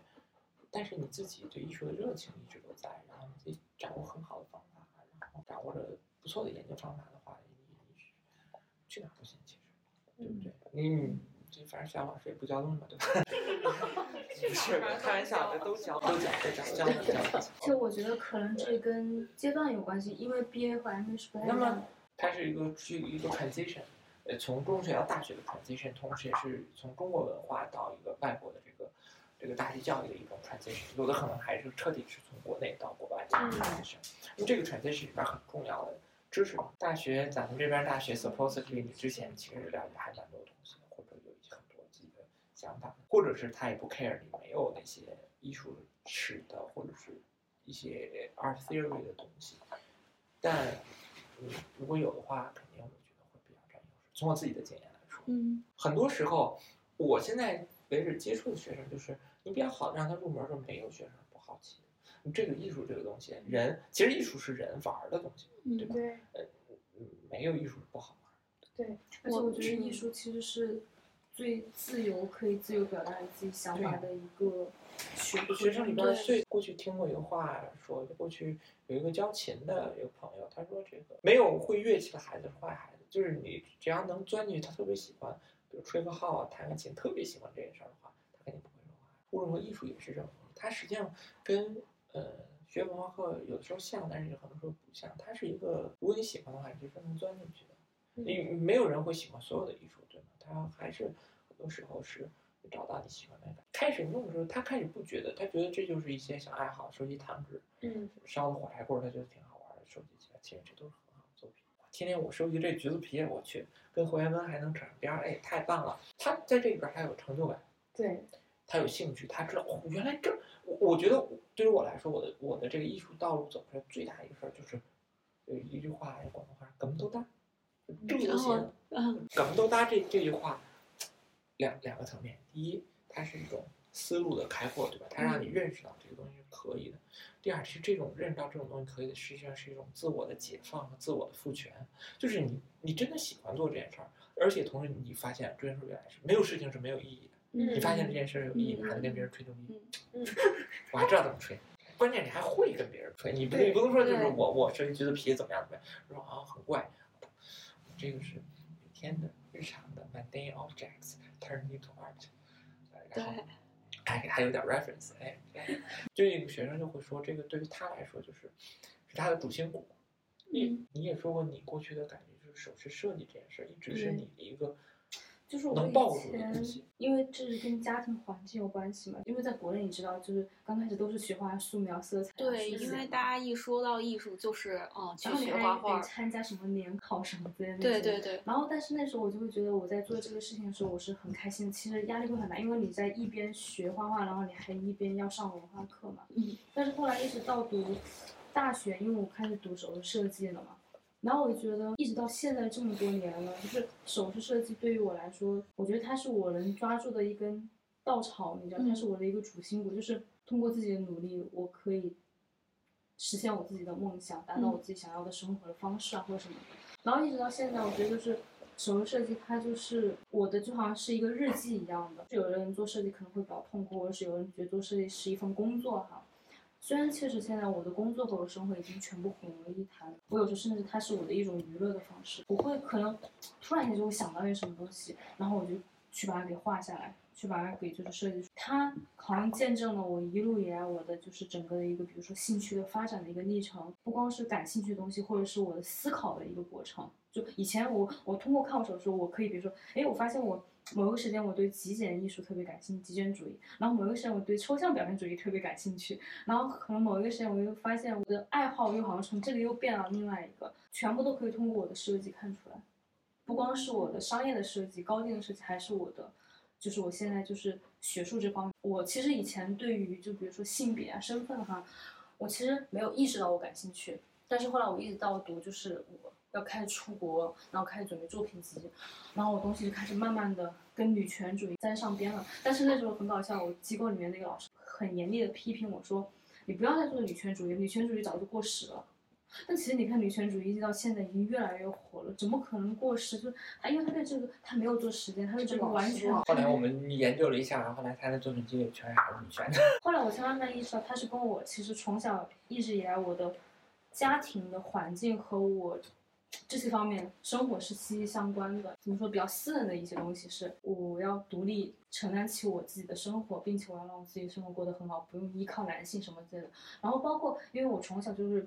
但是你自己对艺术的热情一直都在，然后你自己掌握很好的方法，然后掌握着不错的研究方法的话，你你去哪儿都行，其实，对不对？你这反正小老师也不教东西嘛，对吧？不是开玩笑的，都教都教都教教的教的。其实我觉得可能这跟阶段有关系，因为 BA 和 MA 是不太一那么样的。它是一个是一个 transition，呃，从中学到大学的 transition，同时也是从中国文化到一个外国的这个这个大学教育的一种 transition，有的可能还是彻底是从国内到国外的 transition。那么这个 transition 里边很重要的知识，大学咱们这边大学 supposedly 你之前其实了解还蛮多东西想法，或者是他也不 care 你没有那些艺术史的或者是一些 art theory 的东西，但。嗯，如果有的话，肯定我觉得会比较占优势。从我自己的经验来说，嗯很多时候，我现在为止接触的学生，就是你比较好让他入门的时候，没有学生不好奇。你这个艺术这个东西，人其实艺术是人玩儿的东西，对嗯吧？对嗯，没有艺术是不好玩儿。对，而且我觉得艺术其实是最自由、可以自由表达你自己想法的一个学科。学生里边最过去听过一个话说，过去有一个教琴的一个朋友，他说这个没有会乐器的孩子是坏孩子，就是你只要能钻进去，他特别喜欢，比如吹个号啊、弹个琴，特别喜欢这件事儿的话，他肯定不会说坏。物论和艺术也是这种东西，它实际上跟呃学文化课有的时候像，但是很多时候不像。它是一个，如果你喜欢的话，你就是能钻进去的。你没有人会喜欢所有的艺术，对吗？他还是很多时候是找到你喜欢的。开始弄的时候，他开始不觉得，他觉得这就是一些小爱好，收集糖纸，嗯，烧的火柴棍儿，他觉得挺好玩的，收集起来，其实这都是很好的作品。天天我收集这橘子皮，我去跟侯元根还能扯上边儿，哎，太棒了！他在这里边儿他有成就感，对，他有兴趣，他知道哦，原来这，我我觉得对于我来说，我的我的这个艺术道路走出来最大一个事儿就是，有一句话，广东话，梗都搭，这就然后行。嗯梗都搭这这句话，两两个层面，第一，它是一种思路的开阔，对吧？它让你认识到这个东西是可以的。第二，其实这种认识到这种东西可以的，实际上是一种自我的解放和自我的赋权，就是你你真的喜欢做这件事儿，而且同时你发现这件事原来是没有事情是没有意义的。你发现这件事儿有意义，还能跟别人吹牛逼，嗯 我还知道怎么吹。关键你还会跟别人吹，你不你不能说就是我我设计橘子皮怎么样怎么样，说啊很怪，这个是每天的日常的 mundane objects turn into art，然后哎还有点 reference，哎哎，就有个学生就会说，这个对于他来说就是是他的主心骨。你嗯。你也说过，你过去的感觉就是首饰设计这件事一直是你的一个就是我以前。，因为这是跟家庭环境有关系嘛。因为在国内，你知道，就是刚开始都是学画、素描、色彩啊。对，因为大家一说到艺术，就是嗯，去学画画。参加什么联考什么之类的。对对。对，然后，但是那时候我就会觉得我在做这个事情的时候，我是很开心的。其实压力会很大，因为你在一边学画画，然后你还一边要上文化课嘛。嗯。但是后来一直到读大学，因为我开始读手势设计了嘛，然后我就觉得一直到现在这么多年了，就是首饰设计对于我来说，我觉得它是我能抓住的一根稻草，你知道，它嗯是我的一个主心骨，就是通过自己的努力，我可以实现我自己的梦想，达到我自己想要的生活的方式啊，或者什么的。然后一直到现在，我觉得就是首饰设计，它就是我的就好像是一个日记一样的。就有的人做设计可能会比较痛苦，或者是有人觉得做设计是一份工作哈。虽然确实现在我的工作和我的生活已经全部混为一谈，我有时候甚至它是我的一种娱乐的方式。我会可能突然间就会想到一些什么东西，然后我就去把它给画下来，去把它给就是设计出。它好像见证了我一路以来我的就是整个的一个，比如说兴趣的发展的一个历程，不光是感兴趣的东西，或者是我的思考的一个过程。就以前我我通过看我手书，我可以比如说，哎，我发现我某个时间我对极简艺术特别感兴趣，极简主义，然后某一个时间我对抽象表现主义特别感兴趣，然后可能某一个时间我又发现我的爱好又好像从这个又变了另外一个，全部都可以通过我的设计看出来。不光是我的商业的设计、高定的设计，还是我的，就是我现在就是学术这方面。我其实以前对于就比如说性别啊、身份哈，我其实没有意识到我感兴趣。但是后来我一直到读，就是我要开始出国，然后开始准备作品集，然后我东西就开始慢慢的跟女权主义沾上边了。但是那时候很搞笑，我机构里面那个老师很严厉的批评我说：“你不要再做女权主义，女权主义早就过时了。”但其实你看，女权主义一直到现在已经越来越火了，怎么可能过时？就是他，因为他对这个他没有做时间，他对这个完全。后来我们研究了一下，然后来他的作品集里全是女权的。后来我才慢慢意识到，他是跟我其实从小一直以来我的家庭的环境和我这些方面生活是息息相关的。怎么说？比较私人的一些东西是我要独立承担起我自己的生活，并且我要让我自己生活过得很好，不用依靠男性什么之类的。然后包括因为我从小就是。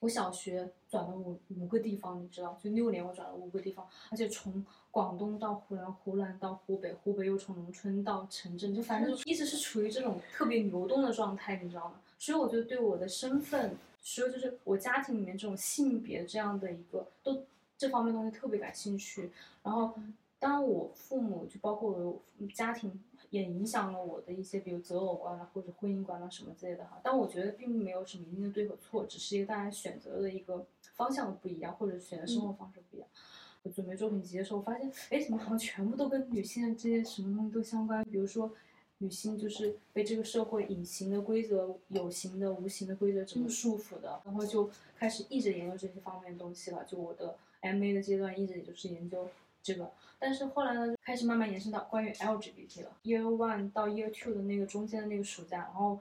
我小学转了五五个地方，你知道，就六年我转了五个地方，而且从广东到湖南，湖南到湖北，湖北又从农村到城镇，就反正就一直是处于这种特别流动的状态，你知道吗？所以我觉得对我的身份，所以就是我家庭里面这种性别这样的一个，都这方面东西特别感兴趣。然后，当我父母就包括我家庭。也影响了我的一些，比如择偶观啊，或者婚姻观啊什么之类的哈。但我觉得并没有什么一定的对和错，只是一个大家选择的一个方向不一样，或者选择生活方式不一样。我准备作品集的时候，发现，哎，怎么好像全部都跟女性这些什么东西都相关？比如说，女性就是被这个社会隐形的规则、有形的、无形的规则这么束缚的，然后就开始一直研究这些方面的东西了。就我的 M A 的阶段，一直也就是研究。这个，但是后来呢，就开始慢慢延伸到关于 LGBT 了。Year One 到 Year Two 的那个中间的那个暑假，然后，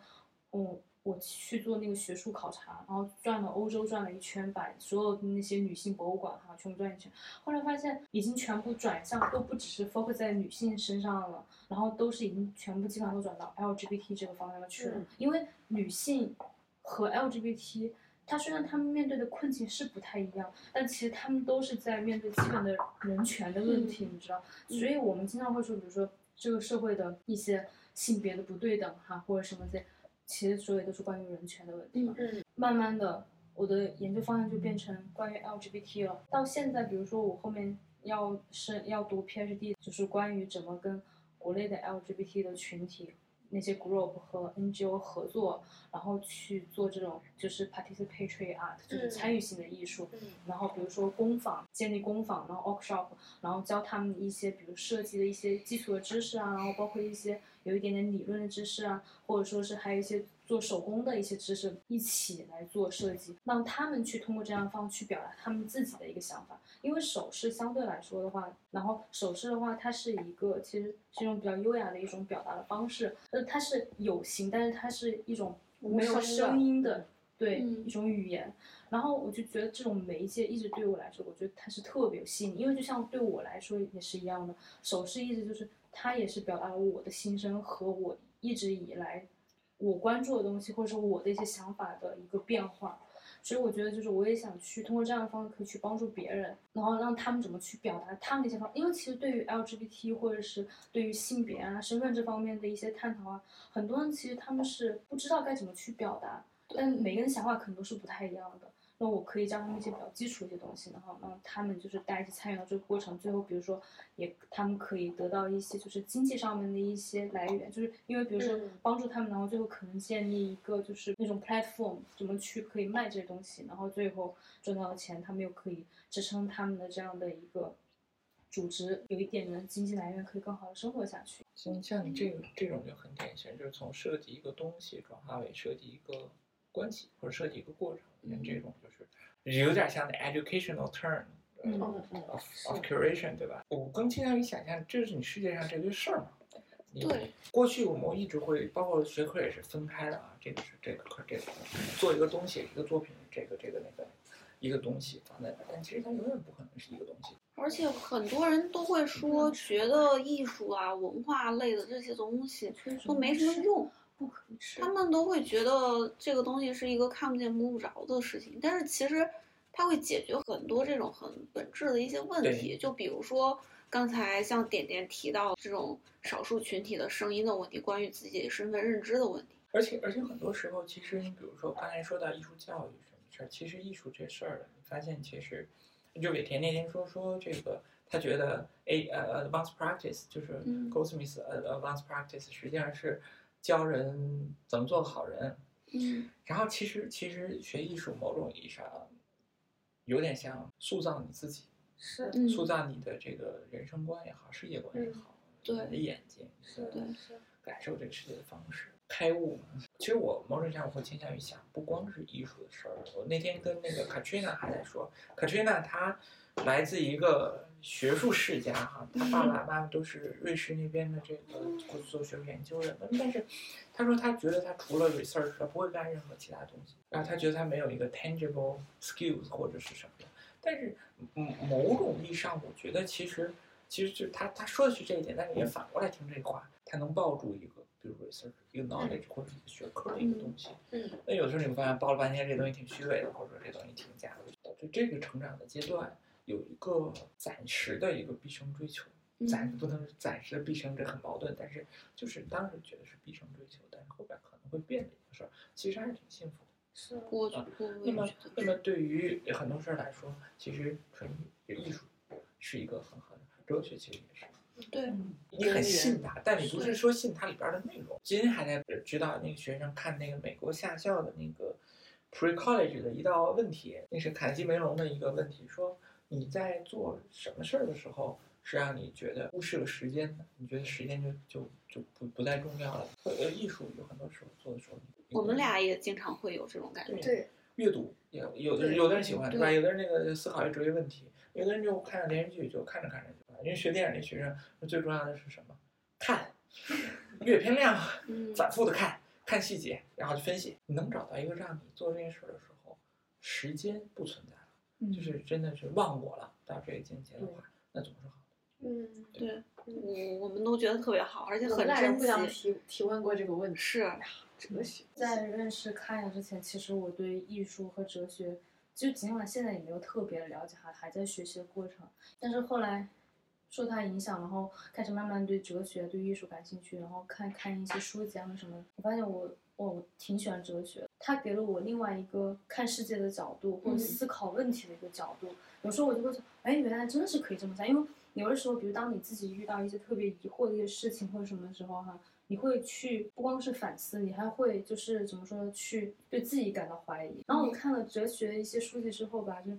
嗯，我去做那个学术考察，然后转了欧洲转了一圈，把所有的那些女性博物馆哈全部转一圈。后来发现已经全部转向，都不只是 focus 在女性身上了，然后都是已经全部基本上都转到 LGBT 这个方向去了。因为女性和 LGBT。她虽然她们面对的困境是不太一样，但其实她们都是在面对基本的人权的问题，你知道？所以我们经常会说，比如说这个社会的一些性别的不对等哈，或者什么这，其实所有都是关于人权的问题嘛。嗯慢慢的，我的研究方向就变成关于 LGBT 了。到现在，比如说我后面要是要读 PhD，就是关于怎么跟国内的 LGBT 的群体。那些 group 和 NGO 合作，然后去做这种就是 participatory art，就是参与性的艺术。嗯然后比如说工坊，建立工坊，然后 workshop，然后教他们一些比如设计的一些基础的知识啊，然后包括一些有一点点理论的知识啊，或者说是还有一些。做手工的一些知识一起来做设计，让他们去通过这样的方式去表达他们自己的一个想法。因为首饰相对来说的话，然后首饰的话，它是一个其实是一种比较优雅的一种表达的方式。呃，它是有形，但是它是一种没有声音的，对一种语言。然后我就觉得这种媒介一直对我来说，我觉得它是特别有吸引，因为就像对我来说也是一样的，首饰一直就是它也是表达了我的心声和我一直以来。我关注的东西，或者说我的一些想法的一个变化，所以我觉得就是我也想去通过这样的方式可以去帮助别人，然后让他们怎么去表达他们的一些方，因为其实对于 LGBT 或者是对于性别啊、身份这方面的一些探讨啊，很多人其实他们是不知道该怎么去表达，但每个人想法可能都是不太一样的。那我可以教他们一些比较基础一些东西，然后让他们就是大家一起参与到这个过程，最后比如说也他们可以得到一些就是经济上面的一些来源，就是因为比如说帮助他们，然后最后可能建立一个就是那种 platform，怎么去可以卖这些东西，然后最后赚到的钱，他们又可以支撑他们的这样的一个组织，有一点的经济来源，可以更好的生活下去。像像你这个这种就很典型，就是从设计一个东西转化为设计一个。关系或者设计一个过程，像这种就是有点像那 educational turn of of curation，对吧？我更倾向于想象，这是你世界上这堆事儿嘛？对。过去我们一直会，包括学科也是分开的啊，这个是这个课，这个做一个东西，一个作品，这个这个那个一个东西放在那，但其实它永远不可能是一个东西。而且很多人都会说，觉得艺术啊、文化类的这些东西都没什么用，不可以吃。他们都会觉得这个东西是一个看不见摸不着的事情。但是其实它会解决很多这种很本质的一些问题，就比如说刚才像点点提到这种少数群体的声音的问题，关于自己身份认知的问题。而且而且很多时候，其实你比如说刚才说到艺术教育什么事儿，其实艺术这事儿，你发现其实就伟田那天说说这个，他觉得 A 呃 advanced practice 就是嗯 Goldsmith 呃 advanced practice 实际上是教人怎么做个好人。嗯然后其实其实学艺术某种意义上有点像塑造你自己，是嗯，塑造你的这个人生观也好，世界观也好，对你的眼睛，是对是，感受这个世界的方式，开悟嘛。其实我某种意义上我会倾向于想，不光是艺术的事儿。我那天跟那个 Katrina 还在说，Katrina 她来自一个学术世家哈，他爸爸妈妈都是瑞士那边的这个做做学术研究的，但是他说他觉得他除了 research，他不会干任何其他东西，然后他觉得他没有一个 tangible skills 或者是什么的。但是嗯，某种意义上，我觉得其实其实就是他他说的是这一点，但是也反过来听这话，他能抱住一个，比如 research 一个 knowledge 或者一个学科的一个东西。嗯，那有时候你会发现抱了半天这东西挺虚伪的，或者说这东西挺假的，导致这个成长的阶段有一个暂时的一个毕生追求。嗯暂不能暂时的毕生，这很矛盾，但是就是当时觉得是毕生追求，但是后边可能会变的一个事儿，其实还是挺幸福的。是我啊我那么，那么对于很多事儿来说，其实纯艺术是一个很好的，哲学其实也是。对，你很信它，但你不是说信它里边的内容。今天还在指导那个学生看那个美国下校的那个 pre college 的一道问题，那是凯西梅隆的一个问题，说你在做什么事儿的时候是让你觉得忽视了时间的，你觉得时间就就就不不再重要了。呃，艺术有很多时候做的时候，我们俩也经常会有这种感觉。对，阅读也有的对有的人喜欢，对对吧？有的人那个思考一哲学问题，有的人就看着电视剧就看着看着就。因为学电影的学生最重要的是什么？看，阅片量，嗯，反复的看，看细节，然后去分析。你能找到一个让你做这件事的时候，时间不存在就是真的是忘我了，到这个境界的话，那总是好的。嗯，对，我我们都觉得特别好，而且很珍们俩人互相惜。提提问过这个问题，是，哲学，在认识卡雅之前，其实我对艺术和哲学，就尽管现在也没有特别的了解哈，还在学习的过程。但是后来受他影响，然后开始慢慢对哲学、对艺术感兴趣，然后看看一些书籍啊什么的。我发现我我挺喜欢哲学，它给了我另外一个看世界的角度，或者嗯思考问题的一个角度。有时候我就会说，哎，原来真的是可以这么想，因为有的时候，比如当你自己遇到一些特别疑惑的一些事情或者什么的时候哈，你会去不光是反思，你还会就是怎么说呢，去对自己感到怀疑。然后我看了哲学的一些书籍之后吧，就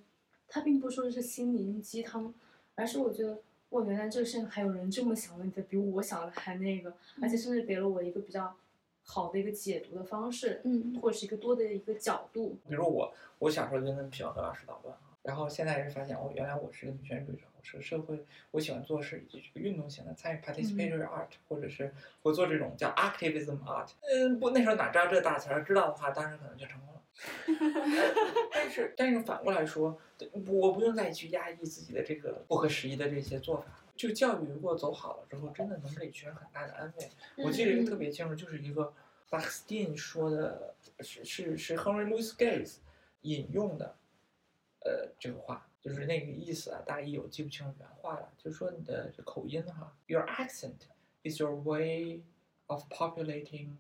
它并不说是心灵鸡汤，而是我觉得，哇，原来这个世界上还有人这么想问题，比我想的还那个，而且甚至给了我一个比较好的一个解读的方式，嗯或者是一个多的一个角度。比如我，我小时候就跟皮王德老师捣乱啊，然后现在是发现哦，原来我是个女权主义者，我是个社会，我喜欢做事以及这个运动型的参与 participatory art，、或者是我做这种叫 activism art。嗯，不，那时候哪知道这大词儿，知道的话，当时可能就成功了。但是，但是反过来说，我不用再去压抑自己的这个不合时宜的这些做法。这个教育如果走好了之后，真的能给学生很大的安慰。我记得一个特别清楚，就是一个 Buxton 说的，是是是 Henry Louis Gates 引用的，呃，这个话就是那个意思啊，大意我记不清原话了，就是说你的口音哈，Your accent is your way of populating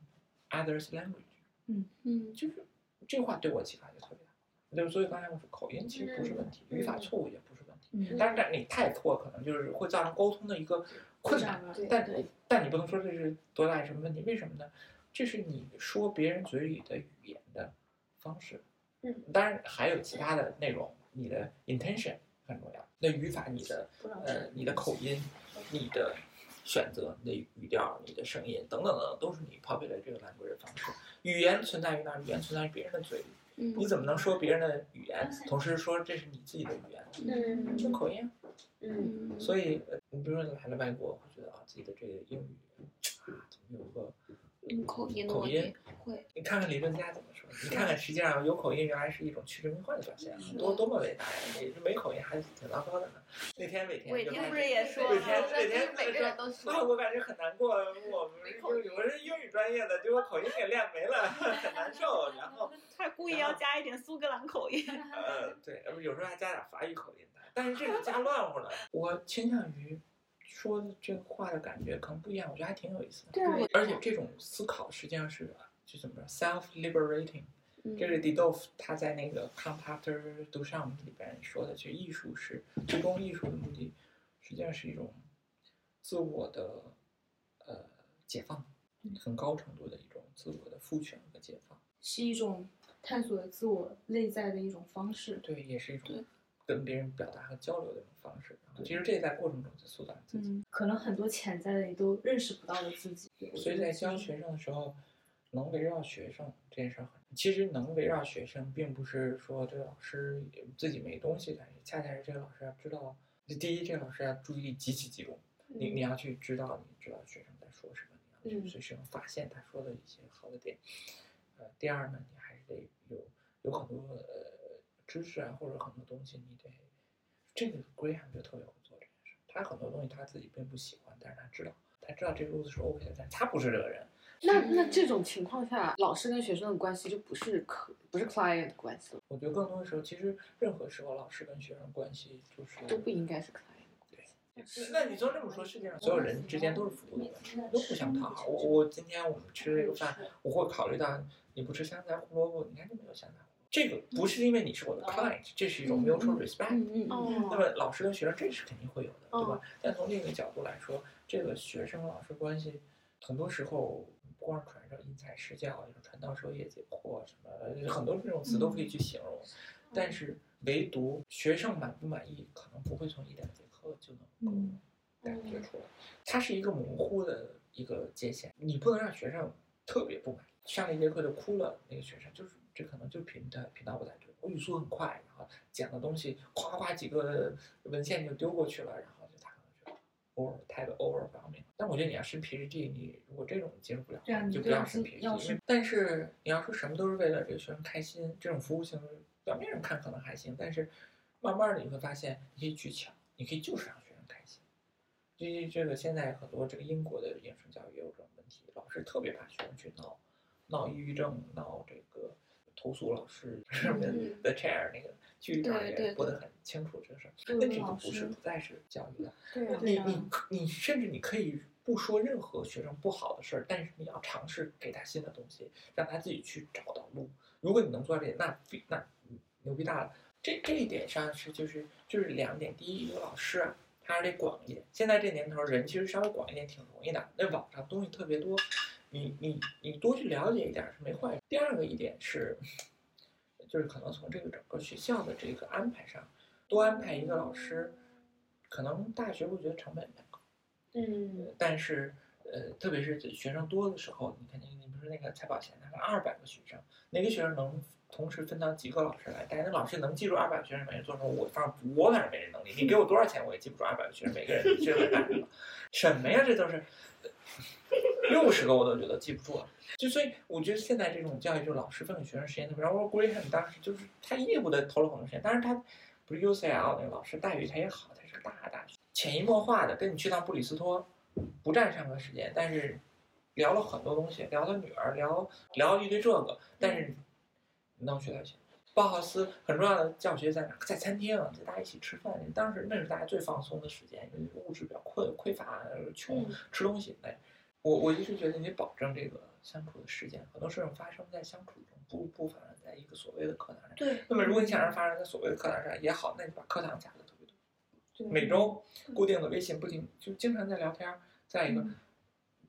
others' language。嗯嗯就是这话对我启发就特别大。就是所以刚才我说口音其实不是问题，嗯语法错误也不。嗯当然，但你太错可能就是会造成沟通的一个困难。但对但你不能说这是多大什么问题？为什么呢？这是你说别人嘴里的语言的方式。嗯，当然还有其他的内容，你的 intention 很重要。那语法，你的呃，你的口音，你的选择，你的语调，你的声音等等等等，都是你 populate 这个 language 的方式。语言存在于哪儿？语言存在于别人的嘴里。嗯你怎么能说别人的语言，同时说这是你自己的语言？嗯就口音啊。嗯嗯，所以，呃你比如说你来了外国，会觉得啊，自己的这个英语啊，怎么有个嗯口音的口音问题，会。你看看理论家怎么说？你看看，实际上有口音原来是一种去殖民化的表现，多多么伟大呀！你没口音还挺糟糕的呢。那天伟天，伟天不是也说伟天，伟天每个人都说啊，我感觉很难过。我们有有个是英语专业的，结果口音给练没了，很难受。然后 他故意要加一点苏格兰口音。呃，对，有时候还加点法语口音的，但是这个加乱乎了。我倾向于。说的这个话的感觉可能不一样，我觉得还挺有意思的。对啊，而且这种思考实际上是就怎么说，self liberating。这是 Diderot 他在那个《Compacter du Charme》里边说的，就艺术是最终艺术的目的，实际上是一种自我的呃解放，很高程度的一种自我的赋权和解放，是一种探索自我内在的一种方式。对，也是一种。跟别人表达和交流的一种方式，其实这在过程中在塑造自己。嗯，可能很多潜在的你都认识不到的自己。所以在教学生的时候，能围绕学生这件事很。其实能围绕学生，并不是说这个老师自己没东西的，恰恰是这个老师要知道，第一，这个老师要注意力极其集中，你你要去知道，你知道学生在说什么，你要去随时能发现他说的一些好的点。呃，第二呢，你还是得有有很多呃。知识啊，或者很多东西，你得这个 Graham 就特别会做这件事。他很多东西他自己并不喜欢，但是他知道，他知道这个路子是 OK 的，但他不是这个人。那那这种情况下，老师跟学生的关系就不是可，不是 client 关系了。我觉得更多的时候，其实任何时候，老师跟学生关系就是都不应该是 client 对。那你就这么说，世界上所有人之间都是服务的关系，都互相讨好。我我今天我们吃这个饭，我会考虑到你不吃香菜胡萝卜，你看就没有香菜。这个不是因为你是我的 client，这是一种 mutual respect。嗯嗯。那么老师跟学生这是肯定会有的，对吧？但从另一个角度来说，这个学生老师关系，很多时候不光是传授因材施教，就是传道授业解惑什么，很多这种词都可以去形容。但是唯独学生满不满意，可能不会从一两节课就能够感觉出来。它是一个模糊的一个界限，你不能让学生特别不满意，上了一节课就哭了，那个学生就是。这可能就频道频道不太对，我语速很快，然后讲的东西夸夸几个文献就丢过去了，然后就他可能就 over 太多 over 方面。但我觉得你要升 PhD，你如果这种接受不了，你就不要升 PhD。但是你要说什么都是为了这个学生开心，这种服务性表面上看可能还行，但是慢慢的你会发现，你可以去抢，你可以就是让学生开心。这这个现在很多这个英国的应试教育也有这种问题，老师特别怕学生去闹闹抑郁症，闹这个。投诉老师 上面的 chair 那个剧上也播得很清楚，这个事儿，那这个不是不再是教育了。你你你甚至你可以不说任何学生不好的事儿，但是你要尝试给他新的东西，让他自己去找到路。如果你能做到这，那那牛逼大了。这这一点上是就是就是两点，第一，一个老师啊，他是得广一点。现在这年头，人其实稍微广一点挺容易的，那网上东西特别多。你你你多去了解一点是没坏。第二个一点是，就是可能从这个整个学校的这个安排上，多安排一个老师，可能大学会觉得成本太高。嗯。但是呃，特别是学生多的时候，你看你你不是那个财保险，他说二百个学生，哪个学生能同时分到几个老师来带？那老师能记住二百个学生每人做什么？我反正我反正没这能力。你给我多少钱，我也记不住二百个学生每个人学生干什么。什么呀？这都是。六十个我都觉得记不住了，就所以我觉得现在这种教育，就老师分给学生时间特别长。我说 Graham 当时就是他义务的投了很多时间，但是他不是 UCL 那个老师待遇他也好，他是个大大学，潜移默化的跟你去趟布里斯托，不占上课时间，但是聊了很多东西，聊他女儿，聊聊一堆这个，但是能学到一些。包豪斯很重要的教学在哪？在餐厅，在大家一起吃饭，当时那是大家最放松的时间，因为物质比较匮匮乏，穷吃东西那。我我一直觉得你保证这个相处的时间，很多事情发生在相处中，不不发生在一个所谓的课堂上。对。那么如果你想让发生在所谓的课堂上也好，那你把课堂加的特别多，每周固定的微信不停就经常在聊天。再一个，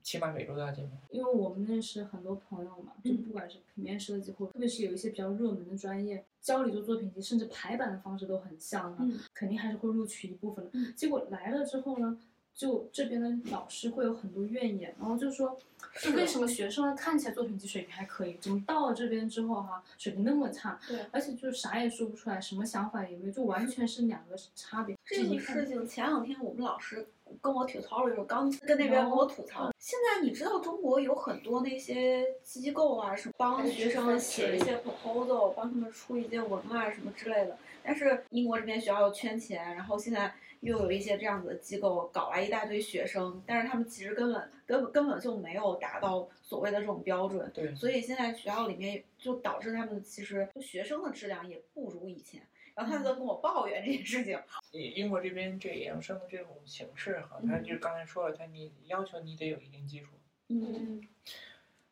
起码每周都要见面。因为我们认识很多朋友嘛，就不管是平面设计，或特别是有一些比较热门的专业，教你做作品集，甚至排版的方式都很像的，肯定还是会录取一部分的。结果来了之后呢？就这边的老师会有很多怨言，然后就说，就为什么学生看起来作品集水平还可以，怎么到了这边之后哈，水平那么差？对，而且就是啥也说不出来，什么想法也没有，就完全是两个差别。这个事情前两天我们老师跟我 tutorial，刚跟那边跟我吐槽，现在你知道中国有很多那些机构啊，什么帮学生写一些 proposal，帮他们出一些文案什么之类的。但是英国这边学校又圈钱，然后现在又有一些这样子的机构搞来一大堆学生，但是他们其实根本根本根本就没有达到所谓的这种标准。对，所以现在学校里面就导致他们其实学生的质量也不如以前。然后他们都跟我抱怨这件事情。英英国这边这研究生的这种形式哈，他就刚才说了，他你要求你得有一定基础。嗯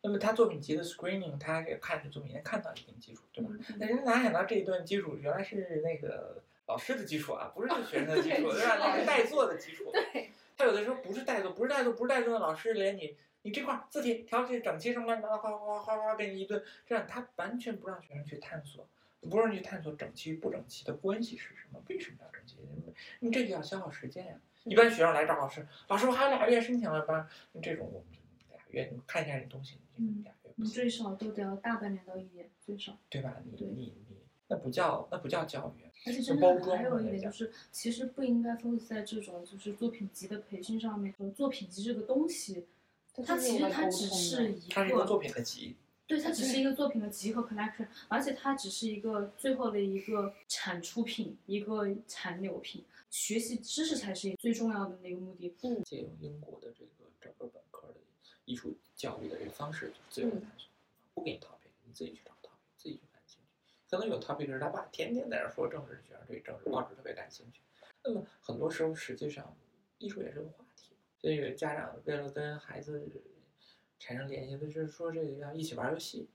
那么他作品集的 screening，他也看着作品，能看到一定基础，对吧？嗯人家哪想到这一段基础原来是那个老师的基础啊，不是学生的基础，对吧？那是代做的基础。对。他有的时候不是代做，不是代做，不是代做的老师连你你这块儿字体调节整齐什么乱七八糟，哗哗哗哗哗给你一顿，这样他完全不让学生去探索，不让去探索整齐不整齐的关系是什么，为什么要整齐？你这就要消耗时间呀。一般学生来找老师，老师我还有俩月申请了班，这种我们俩月你看一下你东西，你俩月不行。你最少都得要大半年到一年，最少。对吧？你你你，那不叫那不叫教育，而且真的还有一点就是，其实不应该 focus 在这种就是作品集的培训上面。作品集这个东西，它其实它只是一它是一个作品的集，对，它只是一个作品的集合 collection，而且它只是一个最后的一个产出品，一个残留品。学习知识才是最重要的那个目的。借用英国的这个整个本科的艺术教育的这个方式，就是自由的探索，不给你 topic，你自己去找 topic，自己去。可能有 topic 是他爸天天在那说政治，学生对政治报纸特别感兴趣。那么很多时候，实际上艺术也是个话题。所以家长为了跟孩子产生联系，就是说这个要一起玩游戏，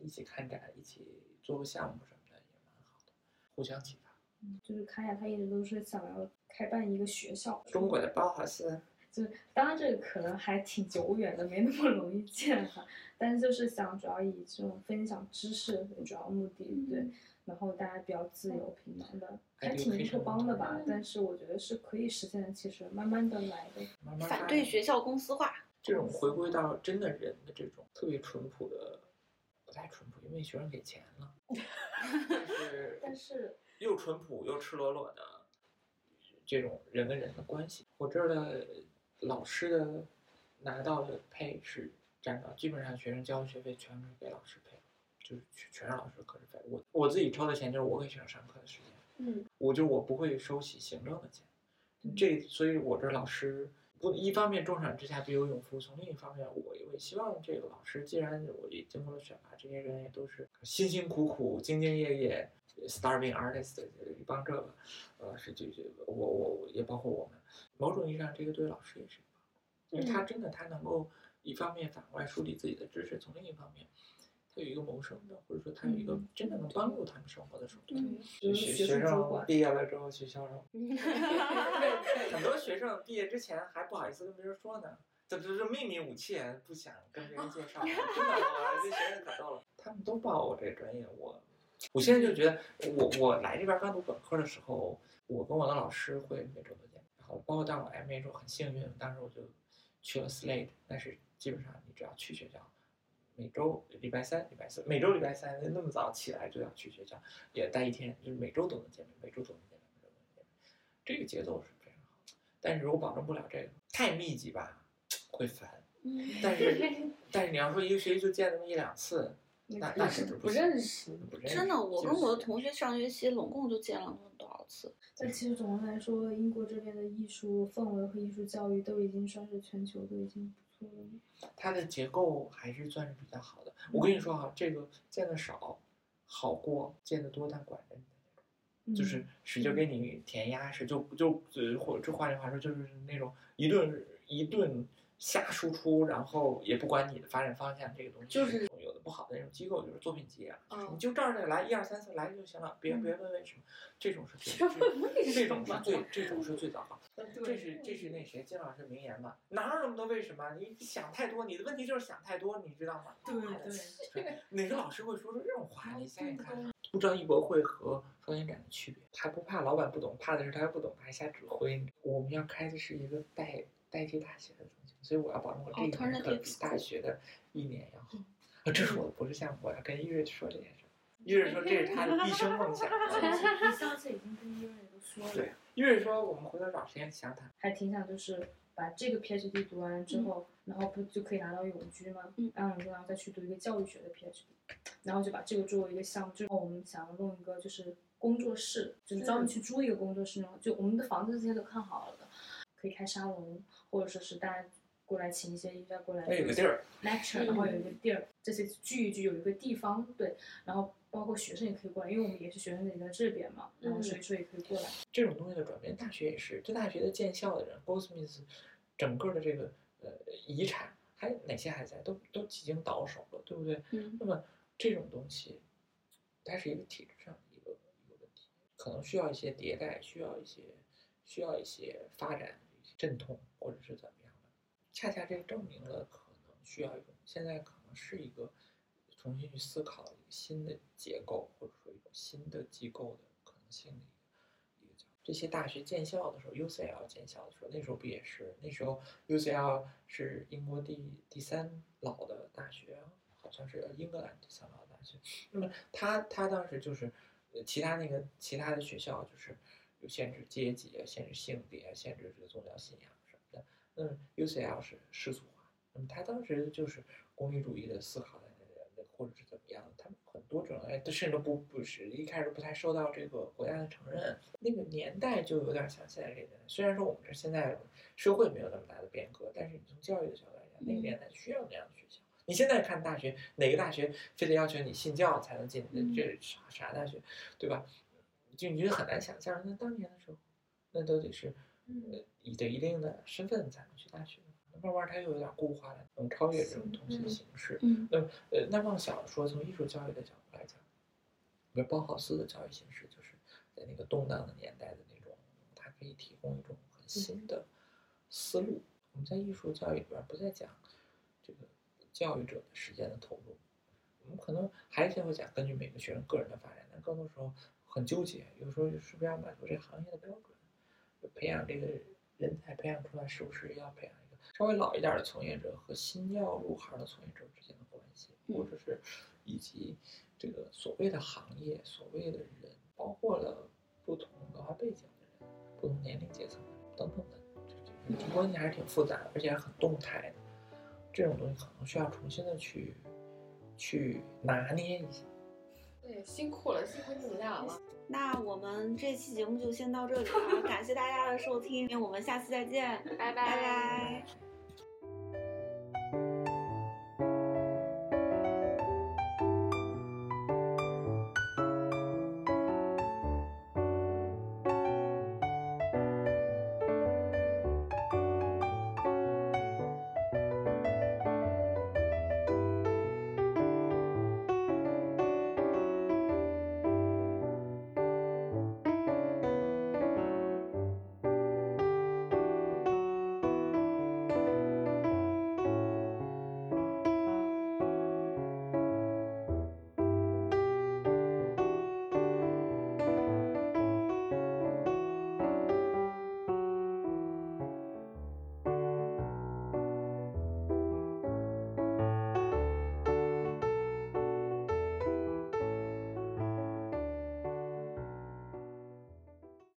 一起看展，一起做个项目什么的，也蛮好的，互相启发。就是卡雅他一直都是想要开办一个学校。中国的包豪斯，就是当然这个可能还挺久远的，没那么容易见哈。但是就是想主要以这种分享知识为主要目的，对。然后大家比较自由平等的，还挺乌托邦的吧。但是我觉得是可以实现的，其实慢慢的来的。反对学校公司化。这种回归到真的人的这种特别淳朴的，不太淳朴，因为学生给钱了，但是但是又淳朴又赤裸裸的这种人跟人的关系。我这儿的老师的拿到的配是占到，基本上学生交的学费全部给老师赔，就是全全是老师课时费。我我自己抽的钱就是我给学生上课的时间，嗯，我就我不会收起行政的钱，这所以我这老师不一方面重赏之下必有勇夫，从另一方面我我也希望这个老师，既然我也经过了选拔，这些人也都是辛辛苦苦、兢兢业业、starving artist 一帮这个，呃，是就就我我我也包括我们，某种意义上这个对老师也是一帮，因为他真的他能够一方面反过来梳理自己的知识，从另一方面。他有一个谋生的，或者说他有一个真的能帮助他们生活的手段。嗯学就学学生毕业了之后去销售，很多学生毕业之前还不好意思跟别人说呢，这这是秘密武器，不想跟别人介绍。真的，我这学生可逗了，他们都报我这个专业，我我现在就觉得，我我来这边刚读本科的时候，我跟我的老师会每周都见，然后包括当我 MA 之后很幸运，当时我就去了 Slade，但是基本上你只要去学校。每周礼拜三、礼拜四，每周礼拜三那么早起来就要去学校，也待一天，就是每周都能见面，每周都能见面，每周都能见面，这个节奏是非常好的。但是如果保证不了这个，太密集吧，会烦。嗯但是 但是你要说一个学期就见那么一两次，那那是不认识，不认识。真的，我跟我的同学上学期拢共就见了多少次？但其实总的来说，英国这边的艺术氛围和艺术教育都已经算是全球都已经不错了。它的结构还是算是比较好的。我跟你说哈，这个见的少，好过见的多但管着你的那种。嗯就是使劲给你填鸭式，就就呃或者换句话说，就是那种一顿一顿瞎输出，然后也不管你的发展方向，这个东西就是有的不好的那种机构就是作品集啊，你就照着来一二三四来就行了，别嗯别问为什么，这种是最 这种是最 这种是最糟糕。对这是这是那谁金老师名言嘛？哪有那么多为什么？你想太多，你的问题就是想太多，你知道吗？对对，哪个老师会说出这种话？你想想看，不知道艺博会和双年展的区别，他不怕老板不懂，怕的是他不懂，他还瞎指挥。我们要开的是一个代代替大学的东西，所以我要保证我这一门课 Alternative 比大学的一年要好。啊，这是我的博士项目，我要跟一月说这件事。伊瑞说这是他的毕生梦想。你上次已经跟伊瑞都说了，对，伊瑞说我们回头找时间详谈。还挺想就是把这个 PhD 读完之后，然后不就可以拿到永居吗？嗯然后然后再去读一个教育学的 PhD，然后就把这个作为一个项目，就是我们想要弄一个就是工作室，就是专门去租一个工作室那种，就我们的房子这些都看好了的，可以开沙龙，或者说是大家过来请一些艺术家过来，那有个地儿，lecture，然后有一个地儿，这些聚一聚有一个地方，对，然后包括学生也可以过来，因为我们也是学生也在这边嘛，然后所以说也可以过来。这种东西的转变，大学也是，这大学的建校的人，Goldsmith 整个的这个呃遗产还哪些还在，都都几经倒手了，对不对？嗯那么这种东西，它是一个体制上的一个一个问题，可能需要一些迭代，需要一些需要一些发展、一些阵痛，或者是怎么样的。恰恰这证明了可能需要一种，现在可能是一个重新去思考一个新的结构，或者说一种新的机构的可能性的一个一个。这些大学建校的时候，UCL 建校的时候，那时候不也是？那时候 UCL 是英国第第三老的大学，好像是英格兰第三老大学。那么他他当时就是，呃，其他那个其他的学校就是有限制阶级啊，限制性别，限制这个宗教信仰。那么 UCL 是世俗化，那么他当时就是功利主义的思考的人，或者是怎么样的，他们很多种哎，都甚至不不是一开始不太受到这个国家的承认。那个年代就有点像现在这个，虽然说我们这现在社会没有那么大的变革，但是你从教育的角度来讲，那个年代需要那样的学校。你现在看大学，哪个大学非得要求你信教才能进？嗯这啥啥大学，对吧？就你就很难想象，那当年的时候，那都得是呃以的一定的身份才能去大学。慢慢它又有点固化了，能超越这种东西的形式。嗯那么呃，那往小说，从艺术教育的角度来讲，比如包豪斯的教育形式，就是在那个动荡的年代的那种，它可以提供一种很新的思路。我们在艺术教育里边不再讲这个教育者的时间的投入，我们可能还是会讲根据每个学生个人的发展，但更多时候很纠结，有时候是不是要满足这个行业的标准，培养这个人才培养出来是不是要培养一个稍微老一点的从业者和新要入行的从业者之间的关系，或者是以及这个所谓的行业、所谓的人，包括了不同文化背景的人、不同年龄阶层的人等等的，这这这关系还是挺复杂的，而且还很动态的。这种东西可能需要重新的去去拿捏一下。对，辛苦了，辛苦你们俩了。那我们这期节目就先到这里了，感谢大家的收听，我们下次再见，拜拜拜